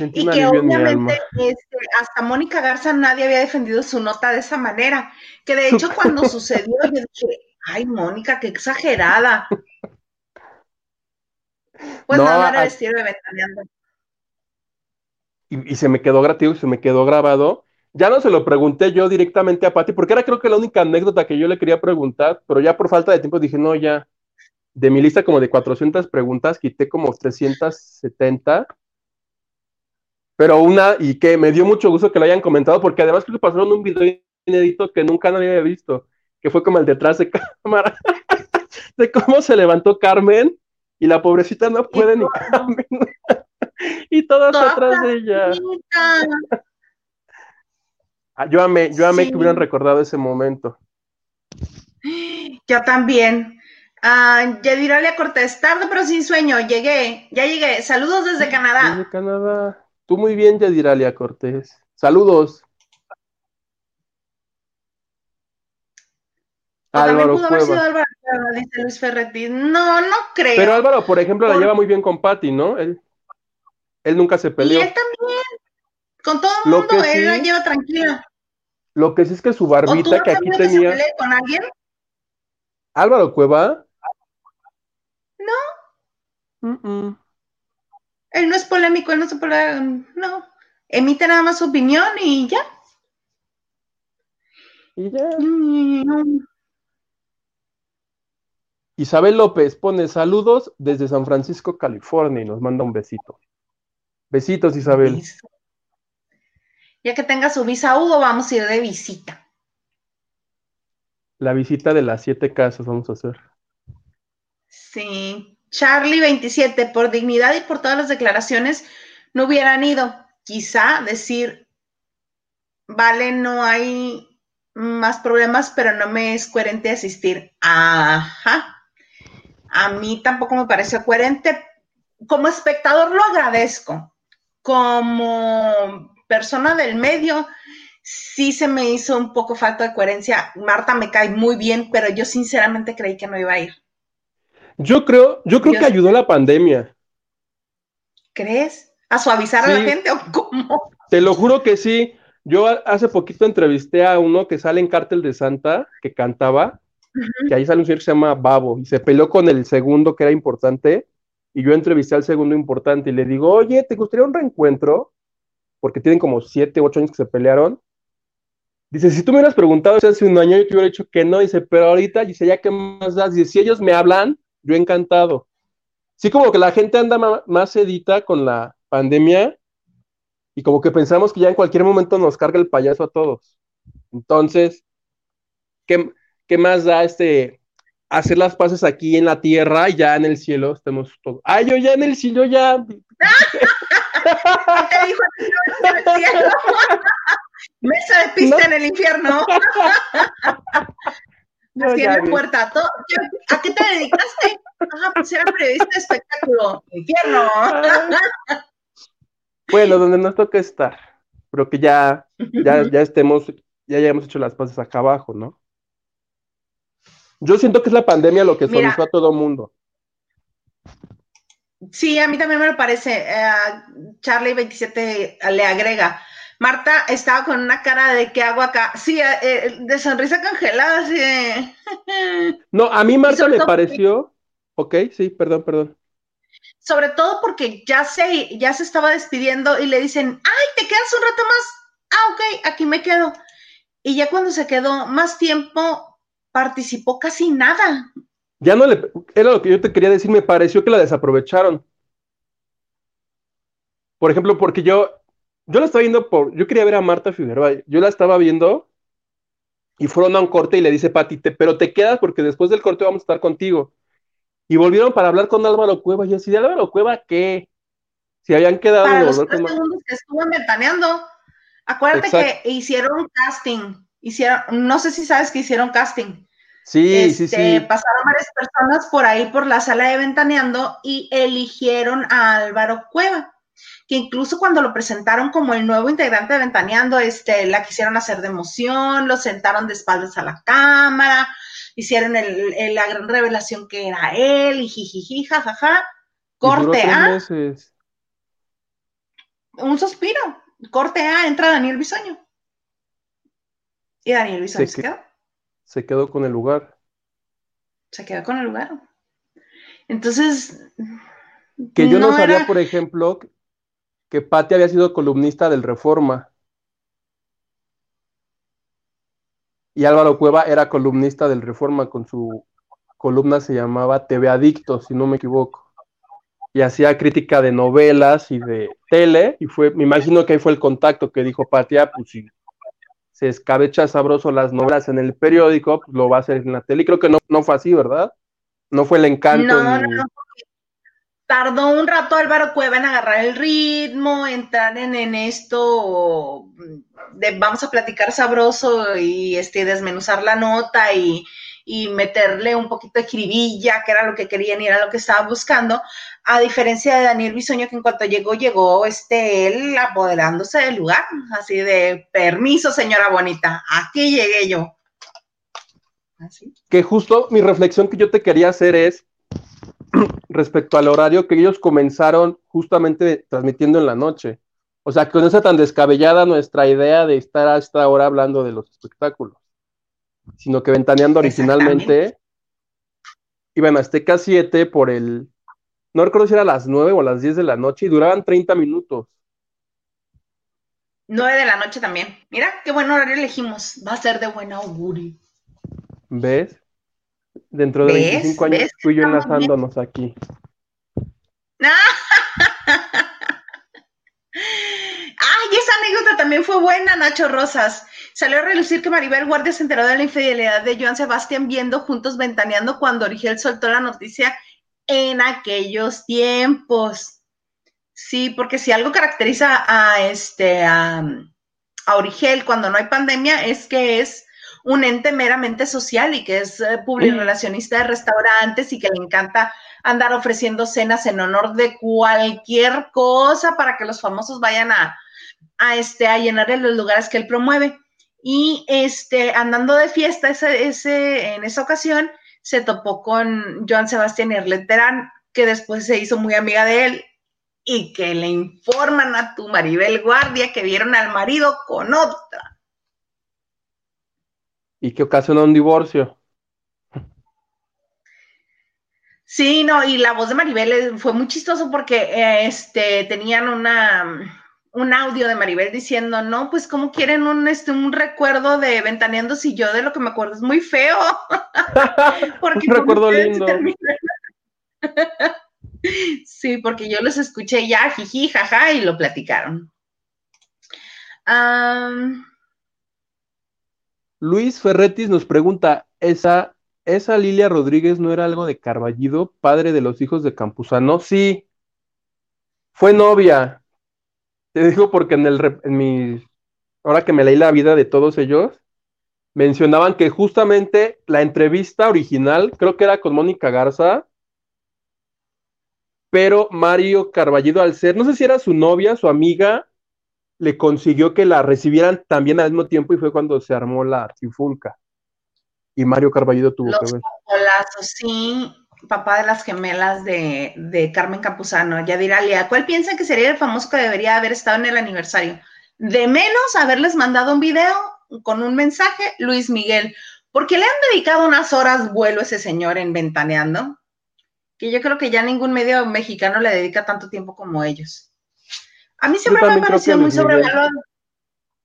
y que obviamente este, hasta Mónica Garza nadie había defendido su nota de esa manera. Que de hecho cuando sucedió yo dije, ay Mónica, qué exagerada. Pues no, nada, era estilo de ventaneando. Y, y, se me quedó gratuito, se me quedó grabado. Ya no se lo pregunté yo directamente a Patti, porque era creo que la única anécdota que yo le quería preguntar, pero ya por falta de tiempo dije, no, ya, de mi lista como de 400 preguntas, quité como 370 pero una, y que me dio mucho gusto que lo hayan comentado, porque además creo que pasaron un video inédito que nunca nadie había visto, que fue como el detrás de cámara, de cómo se levantó Carmen y la pobrecita no puede ni caminar. Y todas atrás de ella. Ah, yo amé, yo amé que hubieran recordado ese momento. Yo también. Uh, Yadiralia Cortés, tarde pero sin sueño, llegué, ya llegué. Saludos desde Canadá. Desde Canadá. Tú muy bien, Yadiralia Cortés. Saludos. Álvaro pudo haber sido Álvaro, dice Luis Ferretti. No, no creo. Pero Álvaro, por ejemplo, la lleva muy bien con Patty, ¿no? Él, él nunca se peleó. Y él también. Con todo el mundo, él la lleva tranquila. Lo que sí es que su barbita que aquí tenía. Se con alguien? Álvaro Cueva. No. Él no es polémico, él no se puede, no, emite nada más su opinión y ya. Y ya. Isabel López pone saludos desde San Francisco, California y nos manda un besito. Besitos, Isabel. Ya que tenga su visa Hugo, vamos a ir de visita. La visita de las siete casas vamos a hacer. Sí. Charlie 27, por dignidad y por todas las declaraciones, no hubieran ido. Quizá decir, vale, no hay más problemas, pero no me es coherente asistir. Ajá. A mí tampoco me parece coherente. Como espectador lo agradezco, como persona del medio, sí se me hizo un poco falta de coherencia. Marta me cae muy bien, pero yo sinceramente creí que no iba a ir. Yo creo, yo creo que ayudó la pandemia. ¿Crees? ¿A suavizar a la gente o cómo? Te lo juro que sí. Yo hace poquito entrevisté a uno que sale en Cártel de Santa, que cantaba, que ahí sale un señor que se llama Babo, y se peleó con el segundo que era importante, y yo entrevisté al segundo importante y le digo, oye, ¿te gustaría un reencuentro? Porque tienen como siete, ocho años que se pelearon. Dice, si tú me hubieras preguntado hace un año, yo te hubiera dicho que no. Dice, pero ahorita, dice, ya que más das, dice, si ellos me hablan, yo encantado. Sí, como que la gente anda más sedita con la pandemia y como que pensamos que ya en cualquier momento nos carga el payaso a todos. Entonces, ¿qué, qué más da este hacer las paces aquí en la tierra y ya en el cielo estemos todos? Ay, yo ya en el cielo ya. ¿Qué dijo en el cielo? Mesa de pista en el infierno. En la puerta. ¿A qué te dedicaste? Ah, pues era periodista de espectáculo. Infierno. Bueno, donde nos toca estar. Pero que ya, ya, ya estemos, ya hayamos hecho las paces acá abajo, ¿no? Yo siento que es la pandemia lo que suavizó a todo mundo. Sí, a mí también me lo parece. Eh, Charlie 27 le agrega. Marta estaba con una cara de ¿qué hago acá? Sí, eh, eh, de sonrisa congelada, así No, a mí Marta me pareció... Ok, sí, perdón, perdón. Sobre todo porque ya se, ya se estaba despidiendo y le dicen, ay, te quedas un rato más. Ah, ok, aquí me quedo. Y ya cuando se quedó más tiempo, participó casi nada. Ya no le, era lo que yo te quería decir, me pareció que la desaprovecharon. Por ejemplo, porque yo, yo la estaba viendo por, yo quería ver a Marta Figueroa, yo la estaba viendo y fueron a un corte y le dice Pati, pero te quedas porque después del corte vamos a estar contigo. Y volvieron para hablar con Álvaro Cueva. Y yo, ¿si de Álvaro Cueva qué? Si habían quedado para los tres segundos que estuvo ventaneando. Acuérdate que hicieron casting. Hicieron, no sé si sabes que hicieron casting. Sí, sí, este, sí. Pasaron varias personas por ahí por la sala de ventaneando y eligieron a Álvaro Cueva que incluso cuando lo presentaron como el nuevo integrante de Ventaneando, este, la quisieron hacer de emoción, lo sentaron de espaldas a la cámara, hicieron el, la gran revelación que era él, y jijiji, jajaja. Corte A. Un suspiro. Corte A, entra Daniel Bisoño. Y Daniel Bisoño se, quedó. Se quedó con el lugar. Se quedó con el lugar. Entonces. Que yo no, sabía, por ejemplo, que Patti había sido columnista del Reforma. Y Álvaro Cueva era columnista del Reforma con su columna se llamaba TV Adicto, si no me equivoco. Y hacía crítica de novelas y de tele, y fue, me imagino que ahí fue el contacto que dijo Patia, pues si se escabecha sabroso las novelas en el periódico, pues lo va a hacer en la tele. Y creo que no, no fue así, ¿verdad? No fue el encanto. No, tardó un rato Álvaro Cueva en agarrar el ritmo, entrar en, en esto de vamos a platicar sabroso y este, desmenuzar la nota y, meterle un poquito de jiribilla, que era lo que querían y era lo que estaba buscando, a diferencia de Daniel Bisoño, que en cuanto llegó, llegó este, él apoderándose del lugar, así de permiso, señora bonita, aquí llegué yo. Así. Que justo mi reflexión que yo te quería hacer es, respecto al horario que ellos comenzaron justamente transmitiendo en la noche. O sea, que no tan descabellada nuestra idea de estar a esta hora hablando de los espectáculos, sino que ventaneando originalmente iban a Azteca 7 por el, no recuerdo si era a las 9 o a las 10 de la noche y duraban 30 minutos. 9 de la noche también. Mira, qué buen horario elegimos. Va a ser de buen augurio. ¿Ves? Dentro de 25 años tú y yo enlazándonos aquí. Ay, esa anécdota también fue buena, Nacho Rosas. Salió a relucir que Maribel Guardia se enteró de la infidelidad de Joan Sebastián viendo juntos ventaneando cuando Origel soltó la noticia en aquellos tiempos. Sí, porque si algo caracteriza a este a, a Origel cuando no hay pandemia es que es un ente meramente social y que es eh, relacionista de restaurantes y que le encanta andar ofreciendo cenas en honor de cualquier cosa para que los famosos vayan a, a, este, a llenar en los lugares que él promueve. Y este, andando de fiesta ese, ese, en esa ocasión, se topó con Joan Sebastián Erleterán, que después se hizo muy amiga de él y que le informan a tu Maribel Guardia que vieron al marido con otra. Y que ocasionó un divorcio. Sí, no, y la voz de Maribel fue muy chistoso porque eh, este, tenían una, un audio de Maribel diciendo, no, pues cómo quieren un, este, un recuerdo de Ventaneando si yo de lo que me acuerdo es muy feo. porque un recuerdo lindo. sí, porque yo los escuché ya, jiji, jaja, y lo platicaron. Luis Ferretis nos pregunta, ¿esa ¿Esa Lilia Rodríguez no era algo de Carballido, padre de los hijos de Campuzano? Sí, fue novia. Te digo porque en, el, en mi, ahora que me leí la vida de todos ellos, mencionaban que justamente la entrevista original, creo que era con Mónica Garza, pero Mario Carballido, al ser, no sé si era su novia, su amiga, le consiguió que la recibieran también al mismo tiempo y fue cuando se armó la trifulca y Mario Carballido tuvo que ver. sí, papá de las gemelas de, Carmen Campuzano, Yadira Lea. ¿Cuál piensan que sería el famoso que debería haber estado en el aniversario? De menos haberles mandado un video con un mensaje, Luis Miguel, porque le han dedicado unas horas vuelo a ese señor en Ventaneando, que yo creo que ya ningún medio mexicano le dedica tanto tiempo como ellos. A mí siempre me ha parecido muy sobrevalorado.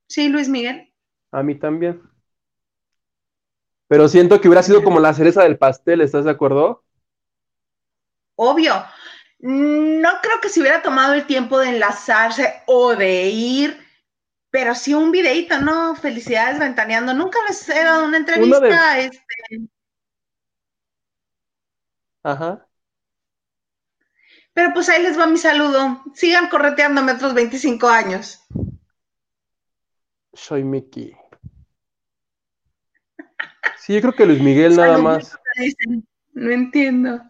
Sí, Luis Miguel. A mí también. Pero siento que hubiera sido como la cereza del pastel, ¿estás de acuerdo? Obvio. No creo que se hubiera tomado el tiempo de enlazarse o de ir, pero sí un videito, ¿no? Felicidades ventaneando. Nunca les he dado una entrevista. Este... Ajá. Pero pues ahí les va mi saludo. Sigan correteándome otros 25 años. Soy Mickey. Sí, yo creo que Luis Miguel nada más. No entiendo.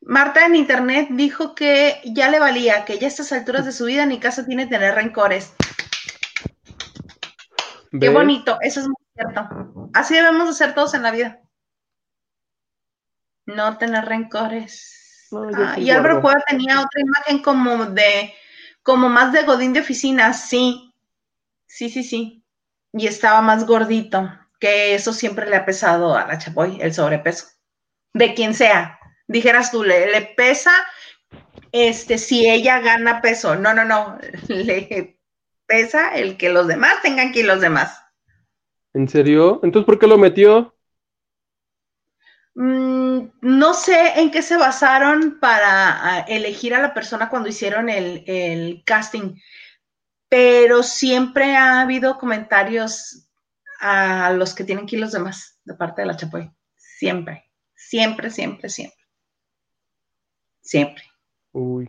Marta en internet dijo que ya le valía, que ya a estas alturas de su vida ni caso tiene tener rencores. Qué bonito, eso es muy cierto. Así debemos de ser todos en la vida. No tener rencores. Ah, y Álvaro Cueva tenía otra imagen como de, como más de Godín de oficina, sí. Sí, sí, sí. Y estaba más gordito que eso siempre le ha pesado a la Chapoy, el sobrepeso. De quien sea. Dijeras tú, le, pesa este, si ella gana peso. No, no, no. Le pesa el que los demás tengan que ir los demás. ¿En serio? Entonces, ¿por qué lo metió? Mm, no sé en qué se basaron para elegir a la persona cuando hicieron el, el casting, pero siempre ha habido comentarios a los que tienen kilos de más de parte de la Chapoy. Siempre, siempre, siempre, siempre. Siempre. Uy.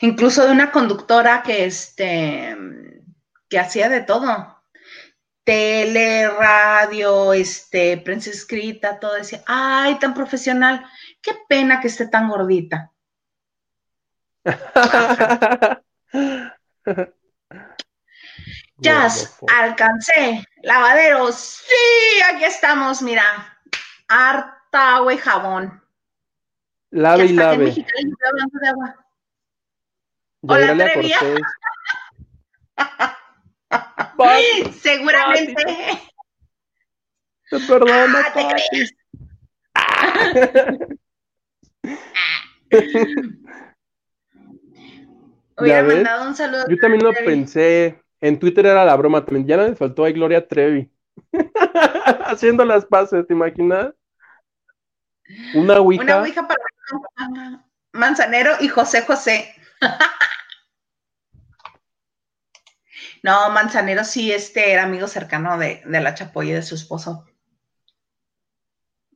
Incluso de una conductora que, este, que hacía de todo. Tele, radio, este, prensa escrita, todo decía, ay, tan profesional, qué pena que esté tan gordita. Ya alcancé. Lavaderos. Sí, aquí estamos, mira. Harta agua y jabón. Lave y lave. hablando de agua. Hola, Trevia. Seguramente. Te perdono, ah, Hubiera mandado un saludo. Yo también lo pensé. En Twitter era la broma también. Ya no le faltó a Gloria Trevi. Haciendo las paces, ¿te imaginas? Una ouija. Una ouija para Manzanero y José José. no, Manzanero sí este era amigo cercano de, de la Chapoy y de su esposo.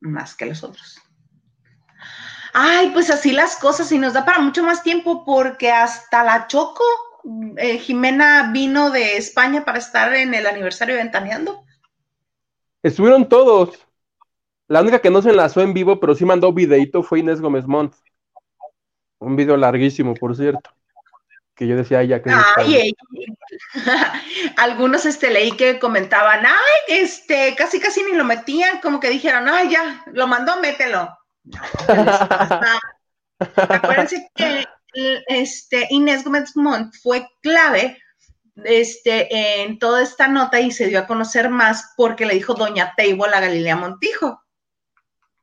Más que los otros. Ay, pues así las cosas y nos da para mucho más tiempo porque hasta la Choco eh, Jimena vino de España para estar en el aniversario de Ventaneando. Estuvieron todos. La única que no se enlazó en vivo, pero sí mandó videito fue Inés Gómez Montt. Un video larguísimo, por cierto. Que yo decía, ya que. Ay, Algunos este, leí que comentaban, ay, este, casi casi ni lo metían, como que dijeron, ay, ya, lo mandó, mételo. Acuérdense que este, Inés Gómez Montt fue clave este, en toda esta nota y se dio a conocer más porque le dijo Doña Table a Galilea Montijo,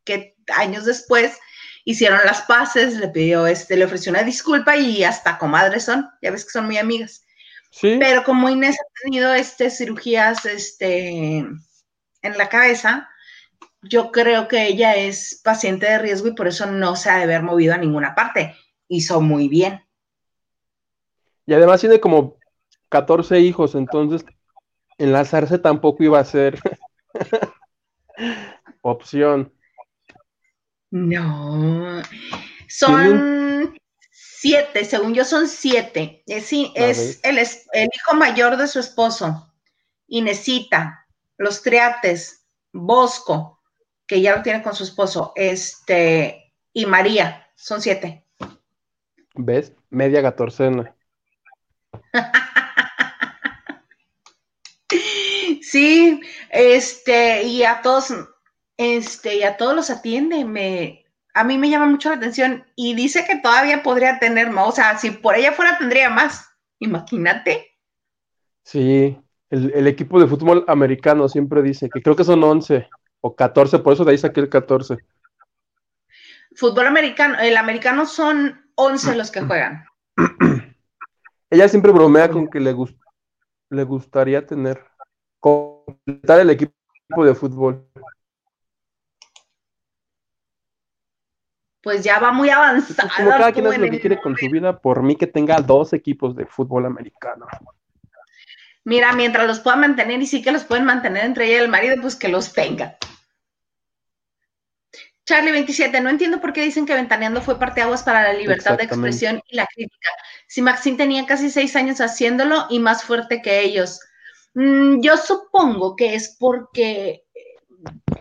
que años después hicieron las paces, le pidió, este, le ofreció una disculpa y hasta comadres son, ya ves que son muy amigas. Sí. Pero como Inés ha tenido este, cirugías este, en la cabeza, yo creo que ella es paciente de riesgo y por eso no se ha de haber movido a ninguna parte. Hizo muy bien. Y además tiene como 14 hijos, entonces enlazarse tampoco iba a ser opción. No, son siete, según yo son siete. Es, es, el, el hijo mayor de su esposo, Inesita, los Triates, Bosco, que ya lo tiene con su esposo, este, y María, son siete. ¿Ves? Media catorcena. Sí, este, y a todos, este, y a todos los atiende, me, a mí me llama mucho la atención y dice que todavía podría tener más, o sea, si por ella fuera tendría más, imagínate. Sí, el, equipo de fútbol americano siempre dice que creo que son 11 o 14, por eso de ahí saqué el 14. Fútbol americano, el americano son 11 los que juegan. Ella siempre bromea con que le, le gustaría tener completar el equipo de fútbol. Pues ya va muy avanzada. como cada quien hace lo que quiere con su vida, por mí que tenga dos equipos de fútbol americano. Mira, mientras los pueda mantener y sí que los pueden mantener entre ella y el marido, pues que los tenga. Charlie 27, no entiendo por qué dicen que Ventaneando fue parteaguas para la libertad de expresión y la crítica. Si Maxine tenía casi seis años haciéndolo y más fuerte que ellos. Mm, yo supongo que es porque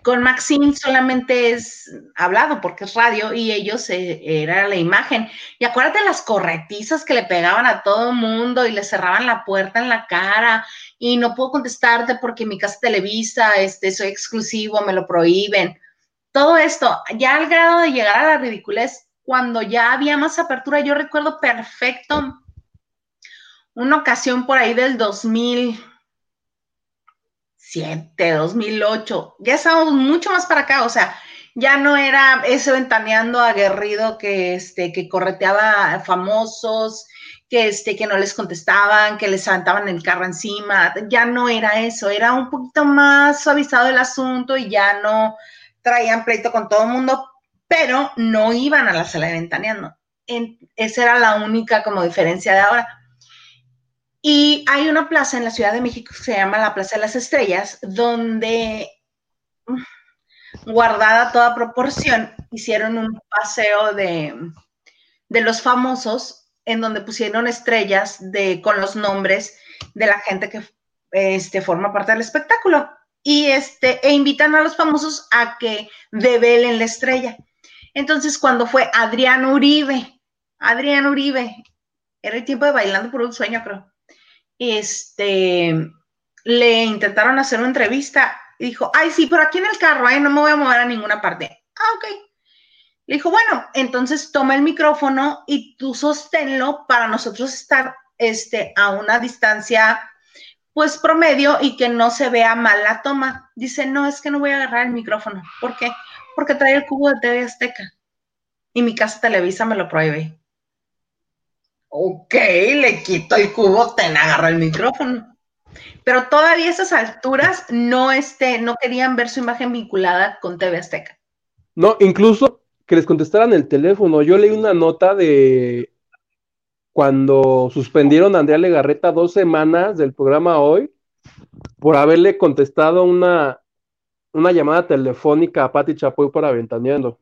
con Maxine solamente es hablado porque es radio y ellos eh, era la imagen. Y acuérdate las corretizas que le pegaban a todo el mundo y le cerraban la puerta en la cara y no puedo contestarte porque mi casa televisa, este, soy exclusivo, me lo prohíben. Todo esto, ya al grado de llegar a la ridiculez, cuando ya había más apertura, yo recuerdo perfecto una ocasión por ahí del 2000 2007, 2008, ya estábamos mucho más para acá, o sea, ya no era ese ventaneando aguerrido que, este, que correteaba famosos, que, este, que no les contestaban, que les aventaban el carro encima, ya no era eso, era un poquito más suavizado el asunto y ya no traían pleito con todo el mundo, pero no iban a la sala de ventaneando. esa era la única como diferencia de ahora. Y hay una plaza en la Ciudad de México que se llama la Plaza de las Estrellas, donde, mm, guardada toda proporción, hicieron un paseo de, los famosos en donde pusieron estrellas de, con los nombres de la gente que este, forma parte del espectáculo. Y este, e invitan a los famosos a que develen la estrella. Entonces, cuando fue Adrián Uribe, Adrián Uribe, era el tiempo de Bailando por un Sueño, creo este, le intentaron hacer una entrevista y dijo, ay, sí, pero aquí en el carro, ¿eh? no me voy a mover a ninguna parte. Ah, ok. Le dijo, bueno, entonces toma el micrófono y tú sosténlo para nosotros estar este, a una distancia, pues promedio y que no se vea mal la toma. Dice, no, es que no voy a agarrar el micrófono. ¿Por qué? Porque trae el cubo de TV Azteca y mi casa Televisa me lo prohíbe. Ok, le quito el cubo, ten, agarra el micrófono. Pero todavía a esas alturas no, este, no querían ver su imagen vinculada con TV Azteca. No, incluso que les contestaran el teléfono. Yo leí una nota de cuando suspendieron a Andrea Legarreta dos semanas del programa hoy por haberle contestado una, una llamada telefónica a Patti Chapoy para Ventaneando.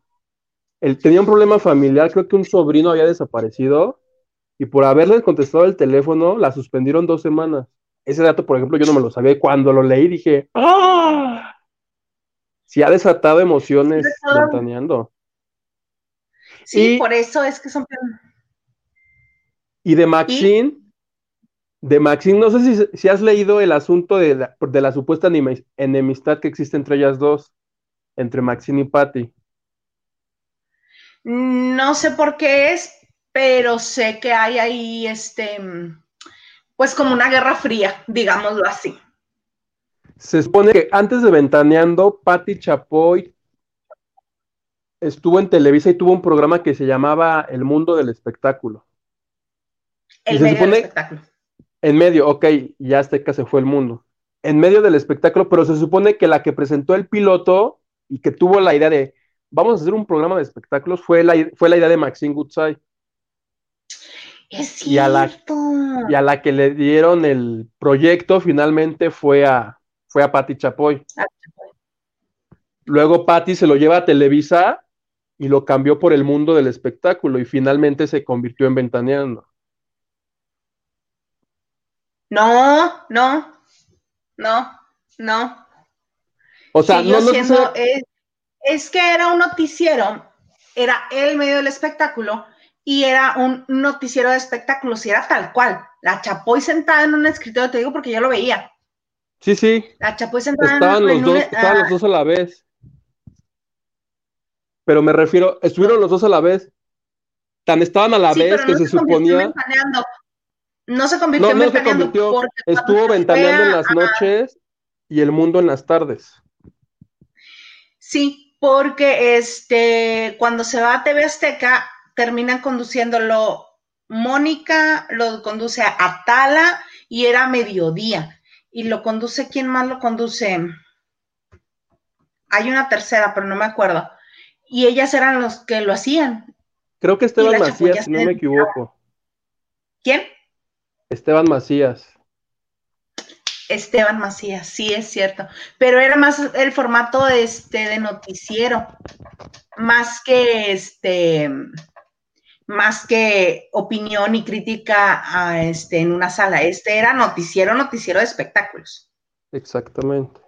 Él tenía un problema familiar, creo que un sobrino había desaparecido y por haberle contestado el teléfono la suspendieron dos semanas. Ese dato, por ejemplo, yo no me lo sabía. Cuando lo leí dije, ¡ah! sí ha desatado emociones ventaneando. Sí, por eso es que son. Y de Maxine, de Maxine, no sé si, has leído el asunto de la, de la supuesta enemistad que existe entre ellas dos, entre Maxine y Patty. No sé por qué es, pero sé que hay ahí, este, pues como una guerra fría, digámoslo así. Se supone que antes de Ventaneando, Patty Chapoy estuvo en Televisa y tuvo un programa que se llamaba El Mundo del Espectáculo. El medio del espectáculo. En medio, ok, ya Azteca se fue el mundo. En medio del espectáculo, pero se supone que la que presentó el piloto y que tuvo la idea de vamos a hacer un programa de espectáculos fue la, fue la idea de Maxine Goodside. Es y a, la, y a la que le dieron el proyecto finalmente fue a, fue a Patti Chapoy. Luego Patti se lo lleva a Televisa y lo cambió por el mundo del espectáculo y finalmente se convirtió en Ventaneando. No, no, no, no. O sea, no, no es, que era un noticiero, era el medio del espectáculo y era un noticiero de espectáculos y era tal cual. La Chapoy sentada en un escritorio, te digo porque yo lo veía. Sí, sí. La Chapoy sentada estaban los dos, Estaban los ah. dos a la vez. Pero me refiero, estuvieron los dos a la vez. Tan estaban a la vez que se, suponía. No se convirtió en ventaneando. Estuvo ventaneando en las noches y el mundo en las tardes. Sí, porque este, cuando se va a TV Azteca, terminan conduciéndolo Mónica, lo conduce a Atala y era mediodía. Y lo conduce, ¿quién más lo conduce? Hay una tercera, pero no me acuerdo. Y ellas eran los que lo hacían. Creo que Esteban Macías, si no me equivoco. ¿Quién? Esteban Macías. Esteban Macías, sí es cierto, pero era más el formato este de noticiero, más que este, más que opinión y crítica a este en una sala. Este era noticiero, noticiero de espectáculos. Exactamente.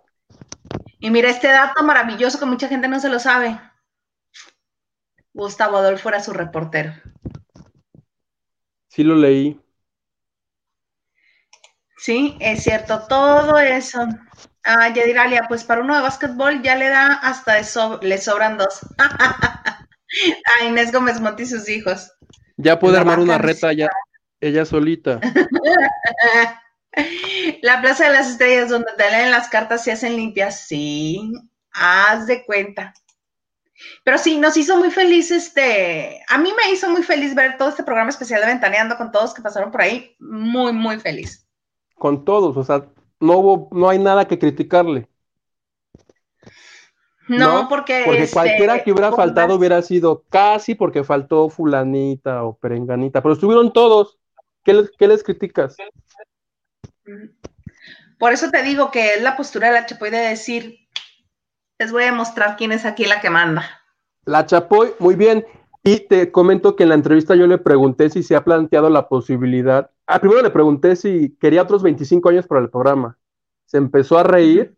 Y mira este dato maravilloso que mucha gente no se lo sabe. Gustavo Adolfo era su reportero. Sí lo leí. Sí, es cierto, todo eso. Ah, Yadiralia, pues para uno de básquetbol ya le da hasta de le sobran dos. a Inés Gómez Monti y sus hijos. Ya puede armar una reta ya, ella solita. La Plaza de las Estrellas, donde te leen las cartas y hacen limpias, sí, haz de cuenta. Pero sí, nos hizo muy feliz este, a mí me hizo muy feliz ver todo este programa especial de Ventaneando con todos que pasaron por ahí, muy, muy feliz con todos, o sea, no hubo, no hay nada que criticarle. No, porque. Porque este, cualquiera que hubiera faltado hubiera sido casi porque faltó Fulanita o Perenganita, pero estuvieron todos. ¿Qué les, qué les criticas? Por eso te digo que es la postura de la Chapoy de decir: les voy a mostrar quién es aquí la que manda. La Chapoy, muy bien. Y te comento que en la entrevista yo le pregunté si se ha planteado la posibilidad. Ah, primero le pregunté si quería otros 25 años para el programa. Se empezó a reír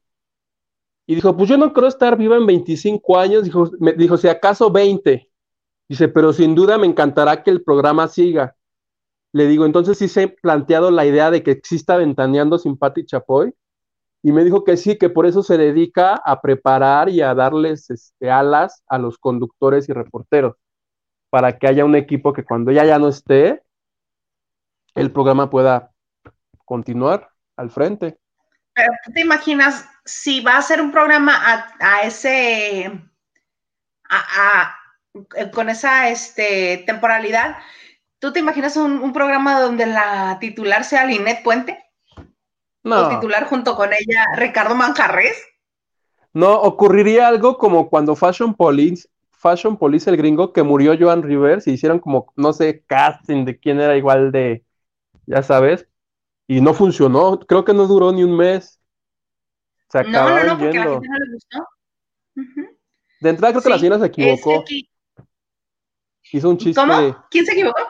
y dijo: Pues yo no creo estar viva en 25 años. Dijo, me, dijo si acaso 20. Dice, pero sin duda me encantará que el programa siga. Le digo, entonces sí se ha planteado la idea de que exista Ventaneando sin Pati Chapoy. Y me dijo que sí, que por eso se dedica a preparar y a darles este, alas a los conductores y reporteros para que haya un equipo que cuando ella ya no esté, el programa pueda continuar al frente. Pero tú te imaginas si va a ser un programa a, ese, a, con esa este, temporalidad, ¿tú te imaginas un, programa donde la titular sea Linet Puente? No. ¿O titular junto con ella Ricardo Manjarres? No, ocurriría algo como cuando Fashion Police Fashion Police, el gringo, que murió Joan Rivers, y hicieron como, no sé, casting de quién era igual de, ya sabes, y no funcionó, creo que no duró ni un mes. Se no, no, no, porque a la gente no le gustó. De entrada creo que la señora se equivocó. Hizo un chiste. ¿Cómo? ¿Quién se equivocó?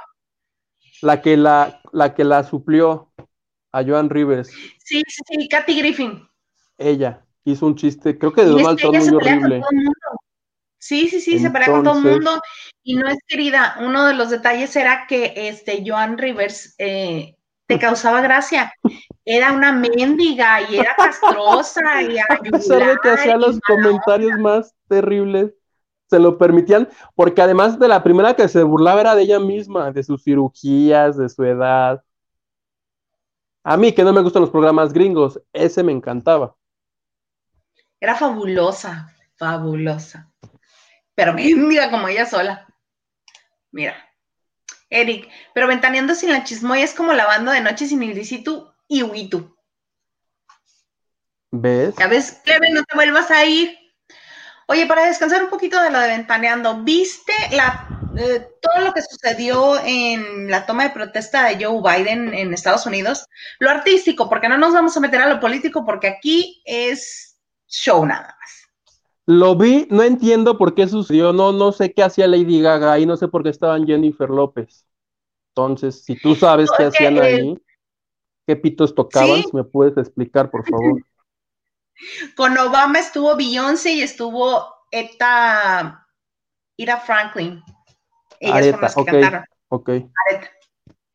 La que la, la que la suplió a Joan Rivers. Sí, sí, sí, Katy Griffin. Ella. hizo un chiste, creo que de Donald Trump muy horrible. Sí, sí, sí, se pelea con todo el mundo y no es querida. Uno de los detalles era que este Joan Rivers eh, te causaba gracia. Era una mendiga y era castrosa y A pesar de que hacía los comentarios más terribles, se lo permitían, porque además de la primera que se burlaba era de ella misma, de sus cirugías, de su edad. A mí, que no me gustan los programas gringos, ese me encantaba. Era fabulosa, fabulosa. Pero mendiga como ella sola. Mira. Eric, pero ventaneando sin la chismoya es como lavando de noche sin ilícito y huitu. ¿Ves? Ya ves, Cleve, no te vuelvas a ir. Oye, para descansar un poquito de lo de ventaneando, ¿viste la, eh, todo lo que sucedió en la toma de protesta de Joe Biden en Estados Unidos? Lo artístico, porque no nos vamos a meter a lo político, porque aquí es show nada más. Lo vi, no entiendo por qué sucedió, no, no sé qué hacía Lady Gaga y no sé por qué estaban Jennifer López. Entonces, si tú sabes qué hacían eh, ahí, qué pitos tocaban, ¿me puedes explicar, por favor? Con Obama estuvo Beyoncé y estuvo Eta Ira Franklin. Ellas fueron las que cantaron. Ok.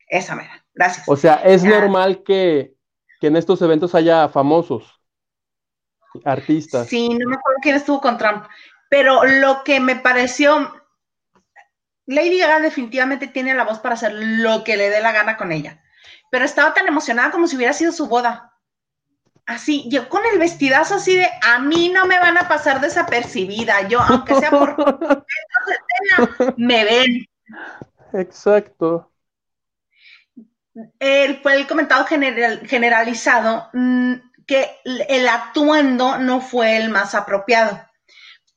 Esa mera, gracias. O sea, es normal que, que en estos eventos haya famosos artistas. Sí, no me acuerdo quién estuvo con Trump, pero lo que me pareció, Lady Gaga definitivamente tiene la voz para hacer lo que le dé la gana con ella, pero estaba tan emocionada como si hubiera sido su boda. Así, yo con el vestidazo así de, a mí no me van a pasar desapercibida, yo, aunque sea por me ven. Exacto. Él fue el comentado generalizado. Que el atuendo no fue el más apropiado,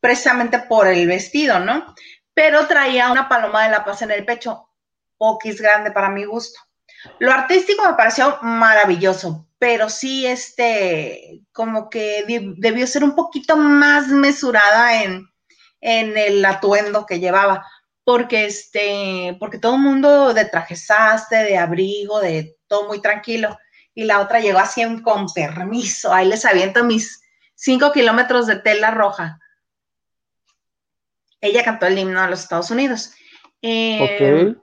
precisamente por el vestido, ¿no? Pero traía una paloma de la paz en el pecho, poquis grande para mi gusto. Lo artístico me pareció maravilloso, pero sí, este, como que debió ser un poquito más mesurada en, en el atuendo que llevaba, porque este, porque todo el mundo de traje de abrigo, de todo muy tranquilo y la otra llegó así con permiso, ahí les aviento mis cinco kilómetros de tela roja. Ella cantó el himno de los Estados Unidos. Eh,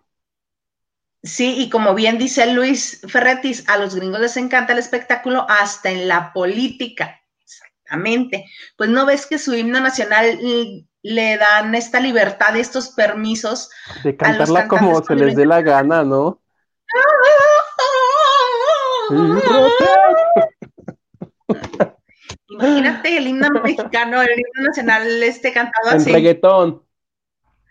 sí, y como bien dice Luis Ferretis, a los gringos les encanta el espectáculo hasta en la política. Exactamente. Pues no ves que su himno nacional le dan esta libertad estos permisos. De cantarla como se les dé la gana, ¿no? Imagínate el himno mexicano, el himno nacional este cantado así. Reggaetón.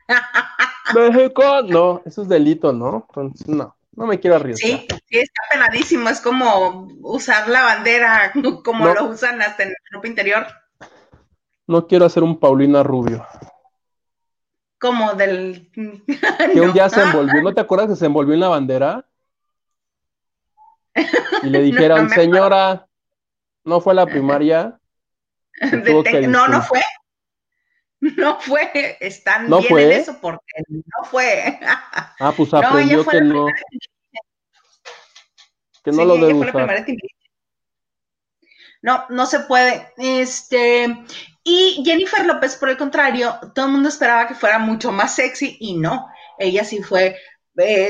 México, no, eso es delito, ¿no? no, no me quiero arriesgar. Sí, sí, está penadísimo, es como usar la bandera como lo usan hasta en el grupo interior. No quiero hacer un Paulina Rubio. Como del... Que un día se envolvió, ¿no te acuerdas que se envolvió en la bandera? Y le dijeron, señora, ¿no fue la primaria? no, no fue. No fue. Están ¿No bien fue? en eso porque no fue. ah, pues aprendió que no. Que no lo debe usar. No, no se puede. Este, y Jennifer López, por el contrario, todo el mundo esperaba que fuera mucho más sexy y no. Ella sí fue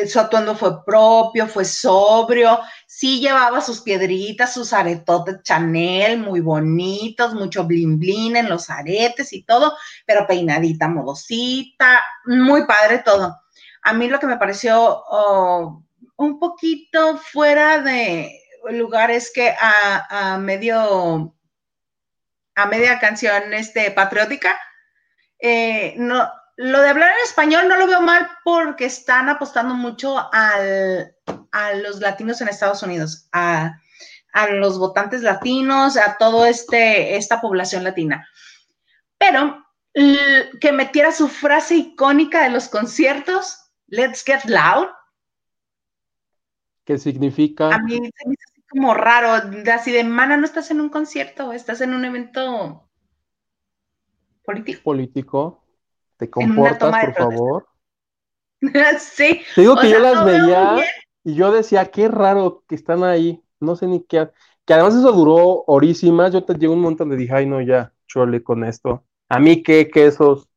su atuendo fue propio, fue sobrio, sí llevaba sus piedritas, sus aretotes Chanel muy bonitos, mucho blin blin en los aretes y todo, pero peinadita, modosita, muy padre todo. A mí lo que me pareció oh, un poquito fuera de lugar es que a, a medio, a media canción este, patriótica, eh, no, lo de hablar en español no lo veo mal porque están apostando mucho al, a los latinos en Estados Unidos, a, los votantes latinos, a toda este, esta población latina. Pero que metiera su frase icónica de los conciertos, Let's Get Loud. ¿Qué significa? A mí se me así como raro, así de, mana, no estás en un concierto, estás en un evento político. Político. ¿Te comportas, por favor? sí. Te digo que yo las veía y yo decía, qué raro que están ahí. No sé ni qué. que además eso duró horísimas, yo te llevo un montón de dije, ay no, ya, chole con esto. A mí qué, quesos.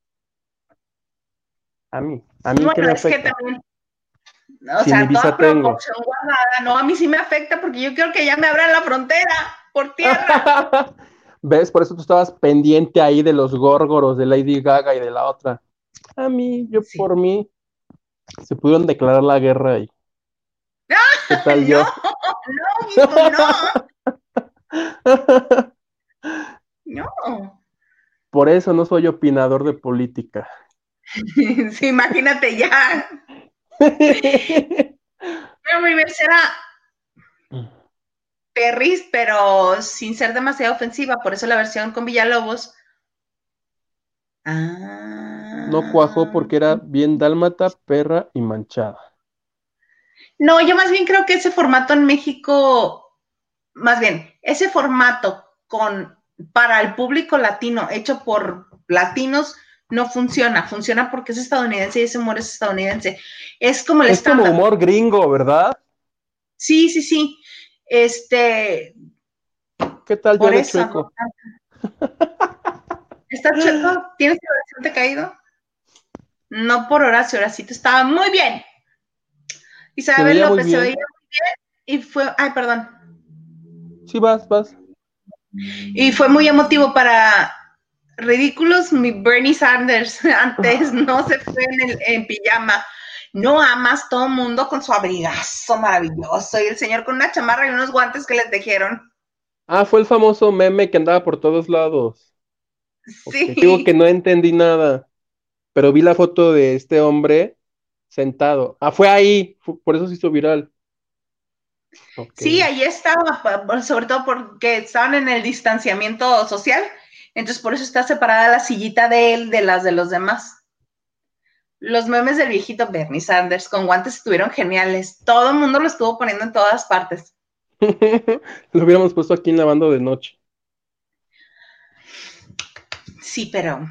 A mí, a mí qué me afecta. o sea, toda proporción guardada, no, a mí sí me afecta porque yo quiero que ya me abran la frontera por tierra. ¿Ves? Por eso tú estabas pendiente ahí de los górgoros de Lady Gaga y de la otra. A mí, yo por mí, se pudieron declarar la guerra ahí. ¿Qué tal yo? No, no. no. Por eso no soy opinador de política. sí, imagínate ya. Pero mi será Perris, pero sin ser demasiado ofensiva, por eso la versión con Villalobos. Ah. No cuajó porque era bien dálmata, perra y manchada. No, yo más bien creo que ese formato en México, más bien, ese formato con para el público latino, hecho por latinos, no funciona. Funciona porque es estadounidense y ese humor es estadounidense. Es como el Es como humor gringo, ¿verdad? Sí, sí, sí. Este. ¿Qué tal yo eso, chueco? ¿Estás chueco? ¿Tienes el de caído? No por Horacio, Horacito estaba muy bien. Isabel López se veía muy bien y fue. Ay, perdón. Sí, vas, vas. Y fue muy emotivo para Ridículos, mi Bernie Sanders antes no se fue en, en pijama no amas todo mundo con su abrigazo maravilloso y el señor con una chamarra y unos guantes que les tejieron. Ah, fue el famoso meme que andaba por todos lados. Sí. digo que no entendí nada, pero vi la foto de este hombre sentado. Ah, fue ahí, por eso se hizo viral. Sí, ahí estaba, sobre todo porque estaban en el distanciamiento social, entonces por eso está separada la sillita de él de las de los demás. Los memes del viejito Bernie Sanders con guantes estuvieron geniales. Todo el mundo lo estuvo poniendo en todas partes. lo hubiéramos puesto aquí en lavando de noche. Sí, pero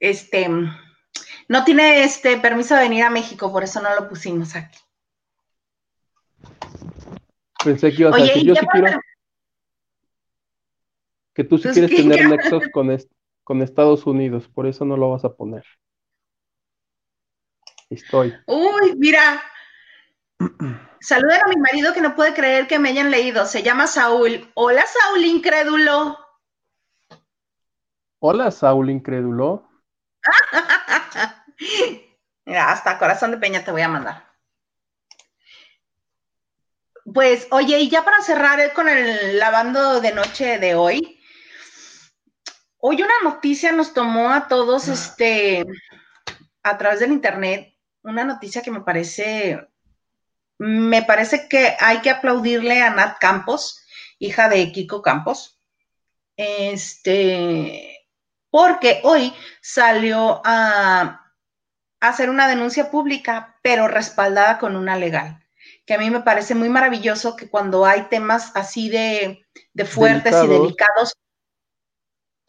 este no tiene este permiso de venir a México, por eso no lo pusimos aquí. Pensé que ibas a decir, yo sí quiero que tú sí pues, quieres tener nexos con, con Estados Unidos, por eso no lo vas a poner. Estoy. Uy, mira. Saluden a mi marido que no puede creer que me hayan leído. Se llama Saúl. Hola, Saúl incrédulo. Hola, Saúl incrédulo. Mira, hasta corazón de peña te voy a mandar. Pues, oye, y ya para cerrar con el lavando de noche de hoy, hoy una noticia nos tomó a todos, este, a través del internet, una noticia que me parece, me parece que hay que aplaudirle a Nat Campos, hija de Kiko Campos, este, porque hoy salió a, hacer una denuncia pública, pero respaldada con una legal que a mí me parece muy maravilloso que cuando hay temas así de, fuertes y delicados,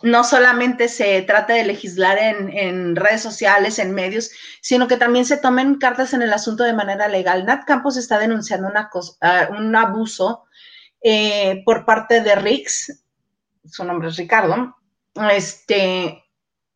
no solamente se trata de legislar en, redes sociales, en medios, sino que también se tomen cartas en el asunto de manera legal. Nat Campos está denunciando una cosa, ah, un abuso eh, por parte de Rix, su nombre es Ricardo, este,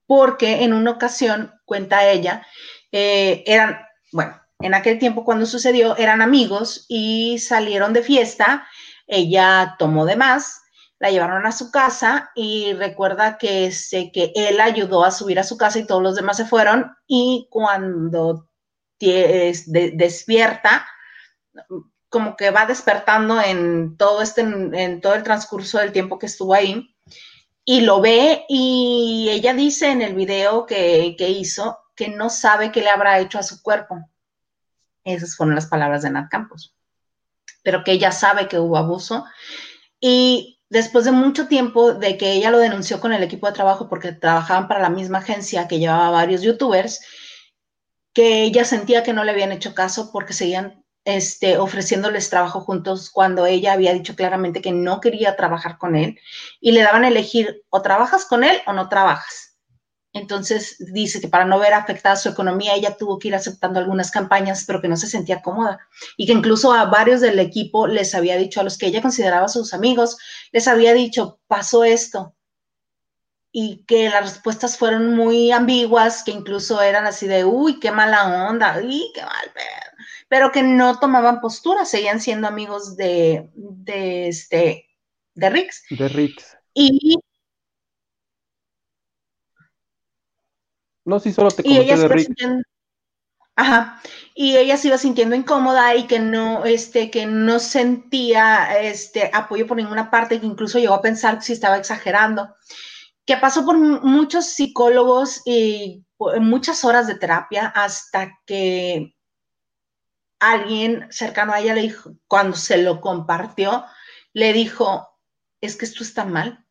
porque en una ocasión, cuenta ella, eh, eran, bueno, en aquel tiempo cuando sucedió, eran amigos y salieron de fiesta, ella tomó de más, la llevaron a su casa y recuerda que, sé que él ayudó a subir a su casa y todos los demás se fueron y cuando despierta, como que va despertando en todo este, en todo el transcurso del tiempo que estuvo ahí y lo ve y ella dice en el video que, que hizo que no sabe qué le habrá hecho a su cuerpo. Esas fueron las palabras de Nat Campos. Pero que ella sabe que hubo abuso y después de mucho tiempo de que ella lo denunció con el equipo de trabajo porque trabajaban para la misma agencia que llevaba varios youtubers, que ella sentía que no le habían hecho caso porque seguían este, ofreciéndoles trabajo juntos cuando ella había dicho claramente que no quería trabajar con él y le daban a elegir o trabajas con él o no trabajas. Entonces dice que para no ver afectada su economía, ella tuvo que ir aceptando algunas campañas, pero que no se sentía cómoda. Y que incluso a varios del equipo les había dicho, a los que ella consideraba sus amigos, les había dicho, pasó esto. Y que las respuestas fueron muy ambiguas, que incluso eran así de, uy, qué mala onda, uy, qué mal, pero que no tomaban postura, seguían siendo amigos de, de, este, de Rix. De Rix. Y No, sí, solo te de Rick. Ajá. Y ella se iba sintiendo incómoda y que no, este, que no sentía este apoyo por ninguna parte, que incluso llegó a pensar si estaba exagerando. Que pasó por muchos psicólogos y muchas horas de terapia hasta que alguien cercano a ella le dijo, cuando se lo compartió, le dijo, es que esto está mal,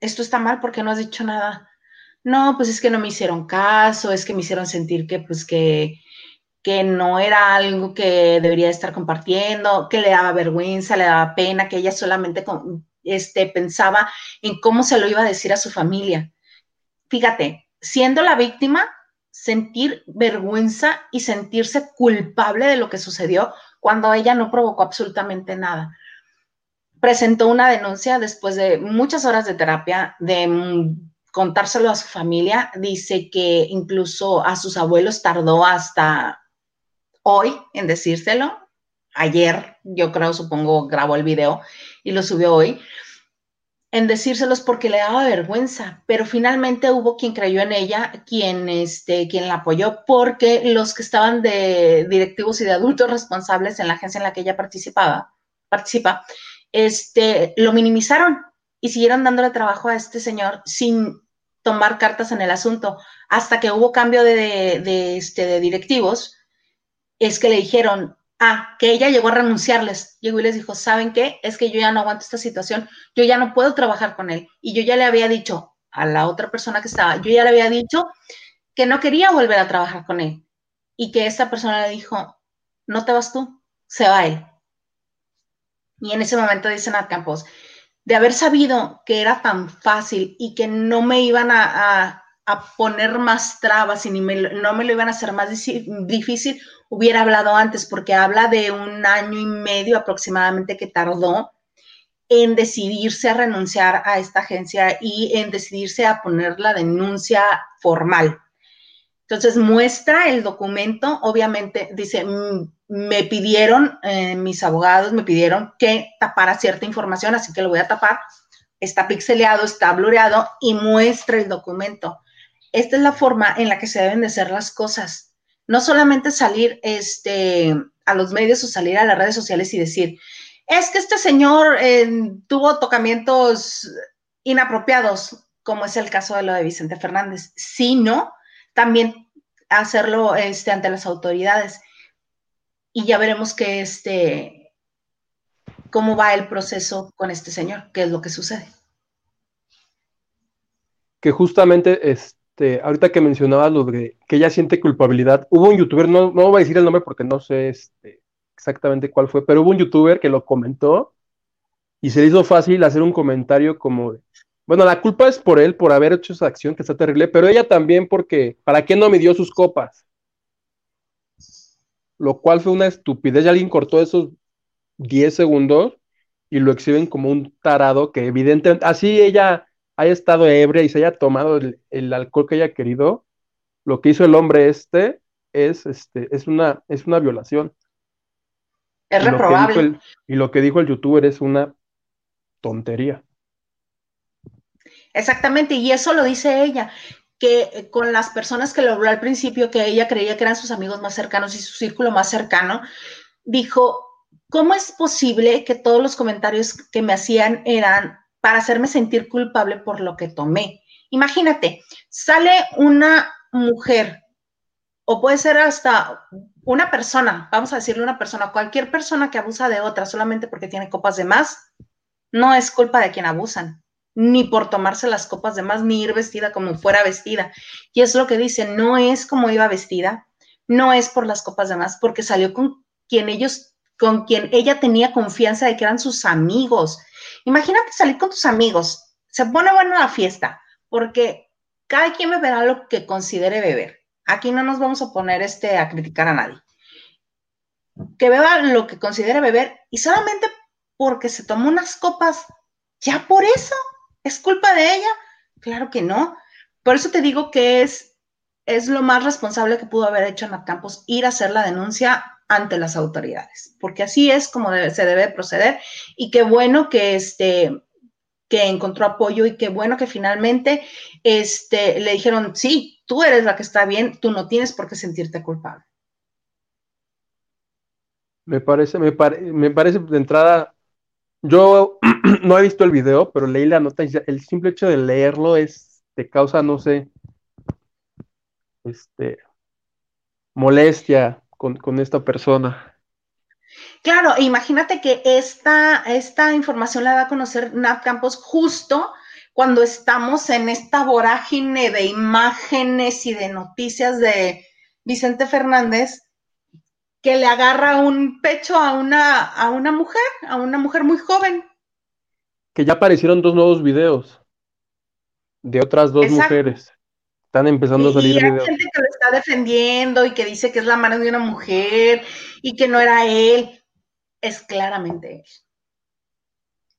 esto está mal porque no has dicho nada no, pues es que no me hicieron caso, es que me hicieron sentir que pues que, que no era algo que debería estar compartiendo, que le daba vergüenza, le daba pena, que ella solamente este, pensaba en cómo se lo iba a decir a su familia. Fíjate, siendo la víctima, sentir vergüenza y sentirse culpable de lo que sucedió cuando ella no provocó absolutamente nada. Presentó una denuncia después de muchas horas de terapia, de contárselo a su familia. Dice que incluso a sus abuelos tardó hasta hoy en decírselo. Ayer, yo creo, supongo, grabó el video y lo subió hoy. En decírselos porque le daba vergüenza, pero finalmente hubo quien creyó en ella, quien, este, quien la apoyó, porque los que estaban de directivos y de adultos responsables en la agencia en la que ella participaba, participa, este, lo minimizaron y siguieron dándole trabajo a este señor sin tomar cartas en el asunto. Hasta que hubo cambio de, este, de directivos, es que le dijeron, ah, que ella llegó a renunciarles. Llegó y les dijo, ¿saben qué? Es que yo ya no aguanto esta situación, yo ya no puedo trabajar con él. Y yo ya le había dicho a la otra persona que estaba, yo ya le había dicho que no quería volver a trabajar con él. Y que esta persona le dijo, no te vas tú, se va él. Y en ese momento dicen a Campos, de haber sabido que era tan fácil y que no me iban a, poner más trabas y ni no me lo iban a hacer más difícil, hubiera hablado antes, porque habla de un año y medio aproximadamente que tardó en decidirse a renunciar a esta agencia y en decidirse a poner la denuncia formal. Entonces muestra el documento, obviamente dice, mm, me pidieron, eh, mis abogados me pidieron que tapara cierta información, así que lo voy a tapar. Está pixeleado, está blureado y muestra el documento. Esta es la forma en la que se deben de hacer las cosas. No solamente salir este, a los medios o salir a las redes sociales y decir, es que este señor eh, tuvo tocamientos inapropiados, como es el caso de lo de Vicente Fernández, sino también hacerlo este, ante las autoridades. Y ya veremos que este, cómo va el proceso con este señor, qué es lo que sucede. Que justamente, este, ahorita que mencionabas lo de que ella siente culpabilidad, hubo un youtuber, no, no voy a decir el nombre porque no sé este, exactamente cuál fue, pero hubo un youtuber que lo comentó y se hizo fácil hacer un comentario como bueno, la culpa es por él, por haber hecho esa acción que está terrible, pero ella también porque, ¿para qué no midió sus copas? Lo cual fue una estupidez. Y alguien cortó esos 10 segundos y lo exhiben como un tarado que evidentemente, así ella haya estado ebria y se haya tomado el, alcohol que haya querido, lo que hizo el hombre este es, este, es, una, es una violación. Es reprobable. y lo que dijo el youtuber es una tontería. Exactamente, y eso lo dice ella, que eh, con las personas que lo habló al principio, que ella creía que eran sus amigos más cercanos y su círculo más cercano, dijo, ¿cómo es posible que todos los comentarios que me hacían eran para hacerme sentir culpable por lo que tomé? Imagínate, sale una mujer, o puede ser hasta una persona, vamos a decirle una persona, cualquier persona que abusa de otra solamente porque tiene copas de más, no es culpa de quien abusan ni por tomarse las copas de más, ni ir vestida como fuera vestida. Y es lo que dice, no es como iba vestida, no es por las copas de más, porque salió con quien ellos, con quien ella tenía confianza de que eran sus amigos. Imagínate salir con tus amigos, se pone buena la fiesta, porque cada quien beberá lo que considere beber. Aquí no nos vamos a poner este, a criticar a nadie. Que beba lo que considere beber y solamente porque se tomó unas copas, ya por eso es culpa de ella. Claro que no. Por eso te digo que es, es lo más responsable que pudo haber hecho Ana Campos, ir a hacer la denuncia ante las autoridades, porque así es como se debe proceder y qué bueno que este que encontró apoyo y qué bueno que finalmente este, le dijeron, sí, tú eres la que está bien, tú no tienes por qué sentirte culpable. Me parece, me, me parece de entrada, yo no he visto el video, pero leí la nota y el simple hecho de leerlo es, te causa, no sé, este, molestia con, con esta persona. Claro, imagínate que esta, esta información la da a conocer Nat Campos justo cuando estamos en esta vorágine de imágenes y de noticias de Vicente Fernández, que le agarra un pecho a una, a una mujer, a una mujer muy joven. Que ya aparecieron dos nuevos videos de otras dos mujeres. Están empezando a salir hay gente que lo está defendiendo y que dice que es la mano de una mujer y que no era él. Es claramente él.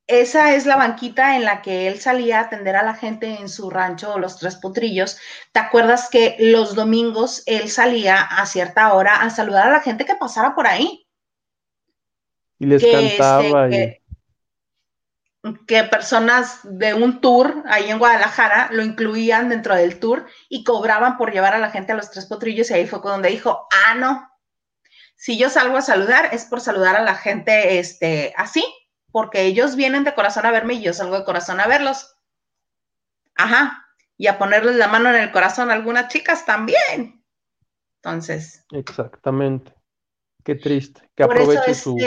Esa es la banquita en la que él salía a atender a la gente en su rancho, Los Tres Potrillos. ¿Te acuerdas que los domingos él salía a cierta hora a saludar a la gente que pasara por ahí? Y les cantaba. Este, que personas de un tour ahí en Guadalajara lo incluían dentro del tour y cobraban por llevar a la gente a los tres potrillos y ahí fue donde dijo, ah, no, si yo salgo a saludar es por saludar a la gente este, así, porque ellos vienen de corazón a verme y yo salgo de corazón a verlos. Ajá, y a ponerles la mano en el corazón a algunas chicas también. Entonces. Exactamente. Qué triste. Que aproveche su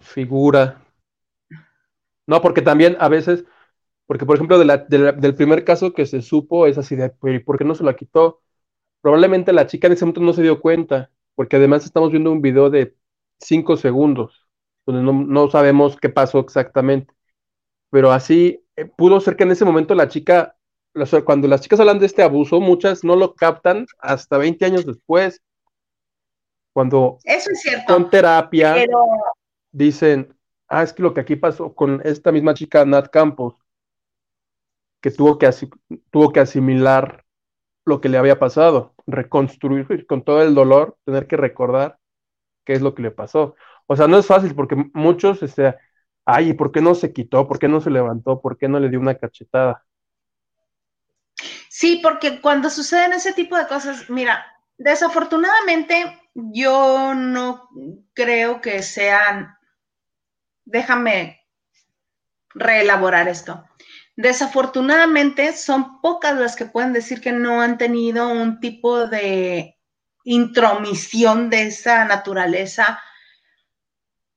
figura no, porque también a veces, porque por ejemplo, del primer caso que se supo es así de, ¿por qué no se lo quitó? Probablemente la chica en ese momento no se dio cuenta, porque además estamos viendo un video de cinco segundos, donde no, sabemos qué pasó exactamente. Pero así eh, pudo ser que en ese momento la chica, cuando las chicas hablan de este abuso, muchas no lo captan hasta 20 años después. Cuando Eso es cierto. con terapia dicen, ah, es que lo que aquí pasó con esta misma chica, Nat Campos, que tuvo que, tuvo que asimilar lo que le había pasado, reconstruir con todo el dolor, tener que recordar qué es lo que le pasó. O sea, no es fácil porque muchos, este, ay, ¿por qué no se quitó? ¿Por qué no se levantó? ¿Por qué no le dio una cachetada? Sí, porque cuando suceden ese tipo de cosas, mira, desafortunadamente yo no creo que sean déjame reelaborar esto. Desafortunadamente, son pocas las que pueden decir que no han tenido un tipo de intromisión de esa naturaleza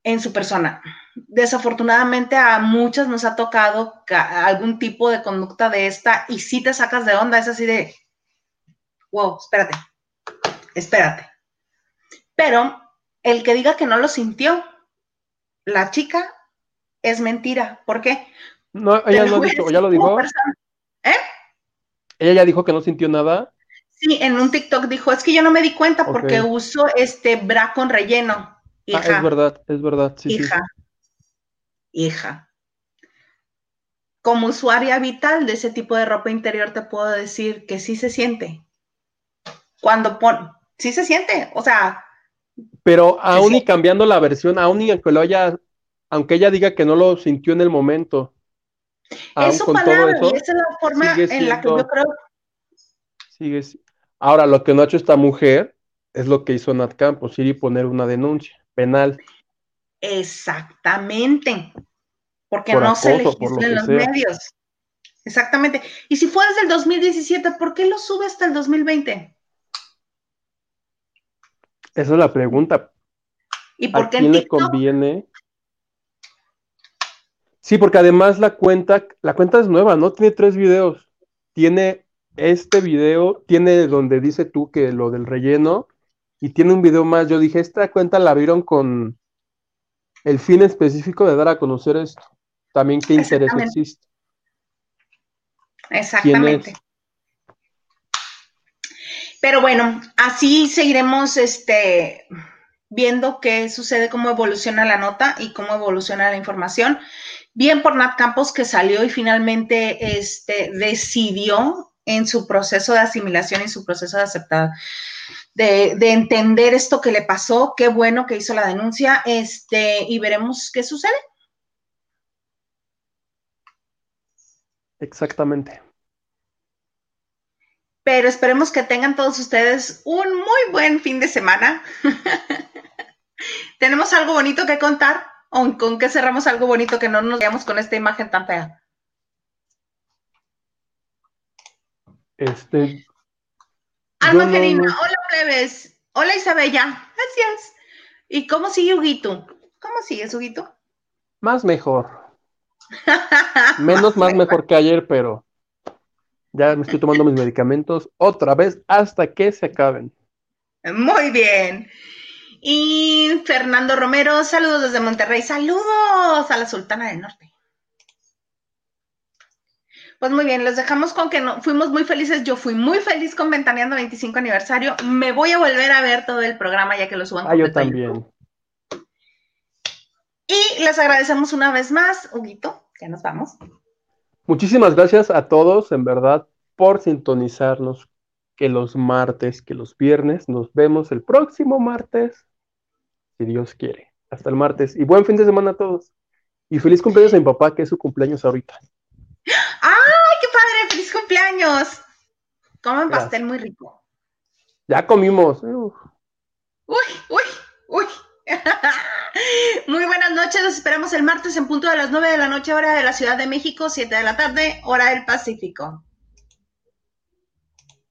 en su persona. Desafortunadamente a muchas nos ha tocado algún tipo de conducta de esta y si te sacas de onda, es así de, wow, espérate, espérate. Pero el que diga que no lo sintió, la chica es mentira. ¿Por qué? No, ella no dicho, ya lo dijo. ¿Eh? Ella ya dijo que no sintió nada. Sí, en un TikTok dijo, es que yo no me di cuenta porque uso este bra con relleno. Ah, es verdad, es verdad. Sí, hija. Hija. Como usuaria vital de ese tipo de ropa interior te puedo decir que sí se siente. Cuando pon, sí se siente, o sea, pero aún y cambiando la versión, aún y aunque lo haya, aunque ella diga que no lo sintió en el momento. Es su palabra, esa es la forma en la que yo creo. Sigue, ahora, lo que no ha hecho esta mujer es lo que hizo Nat Campos, ir y poner una denuncia penal. Exactamente. Porque no se legisla en los medios. Exactamente. Y si fue desde el 2017, ¿por qué lo sube hasta el 2020? Esa es la pregunta. ¿Y por qué quién le conviene? Sí, porque además la cuenta, la cuenta es nueva, ¿no? Tiene tres videos. Tiene este video, tiene donde dice tú que lo del relleno, y tiene un video más. Yo dije, esta cuenta la vieron con el fin específico de dar a conocer esto. También qué interés existe. Exactamente. Pero bueno, así seguiremos este, viendo qué sucede, cómo evoluciona la nota y cómo evoluciona la información. Bien por Nat Campos que salió y finalmente este, decidió en su proceso de asimilación y su proceso de aceptar, de, de, entender esto que le pasó. Qué bueno que hizo la denuncia este, y veremos qué sucede. Exactamente. Pero esperemos que tengan todos ustedes un muy buen fin de semana. ¿Tenemos algo bonito que contar? ¿O con qué cerramos algo bonito que no nos veamos con esta imagen tan fea? Este. Alma no, hola plebes. Hola Isabella, gracias. ¿Y cómo sigue Huguito? ¿Cómo sigue Huguito? Más mejor. Menos más mejor que ayer, pero ya me estoy tomando mis medicamentos otra vez hasta que se acaben. Muy bien. Y Fernando Romero, saludos desde Monterrey, saludos a la Sultana del Norte. Pues muy bien, los dejamos con que no, fuimos muy felices. Yo fui muy feliz con Ventaneando 25 aniversario. Me voy a volver a ver todo el programa ya que lo suban. Ah, yo también. Y les agradecemos una vez más, Huguito, ya nos vamos. Muchísimas gracias a todos, en verdad, por sintonizarnos. Que los martes, que los viernes, nos vemos el próximo martes, si Dios quiere. Hasta el martes. Y buen fin de semana a todos. Y feliz cumpleaños a mi papá, que es su cumpleaños ahorita. ¡Ay, qué padre! ¡Feliz cumpleaños! Coman pastel muy rico. Ya comimos. Uy, uy, uy. Muy buenas noches, los esperamos el martes en punto de las 9 de la noche, hora de la Ciudad de México, 7 de la tarde, hora del Pacífico.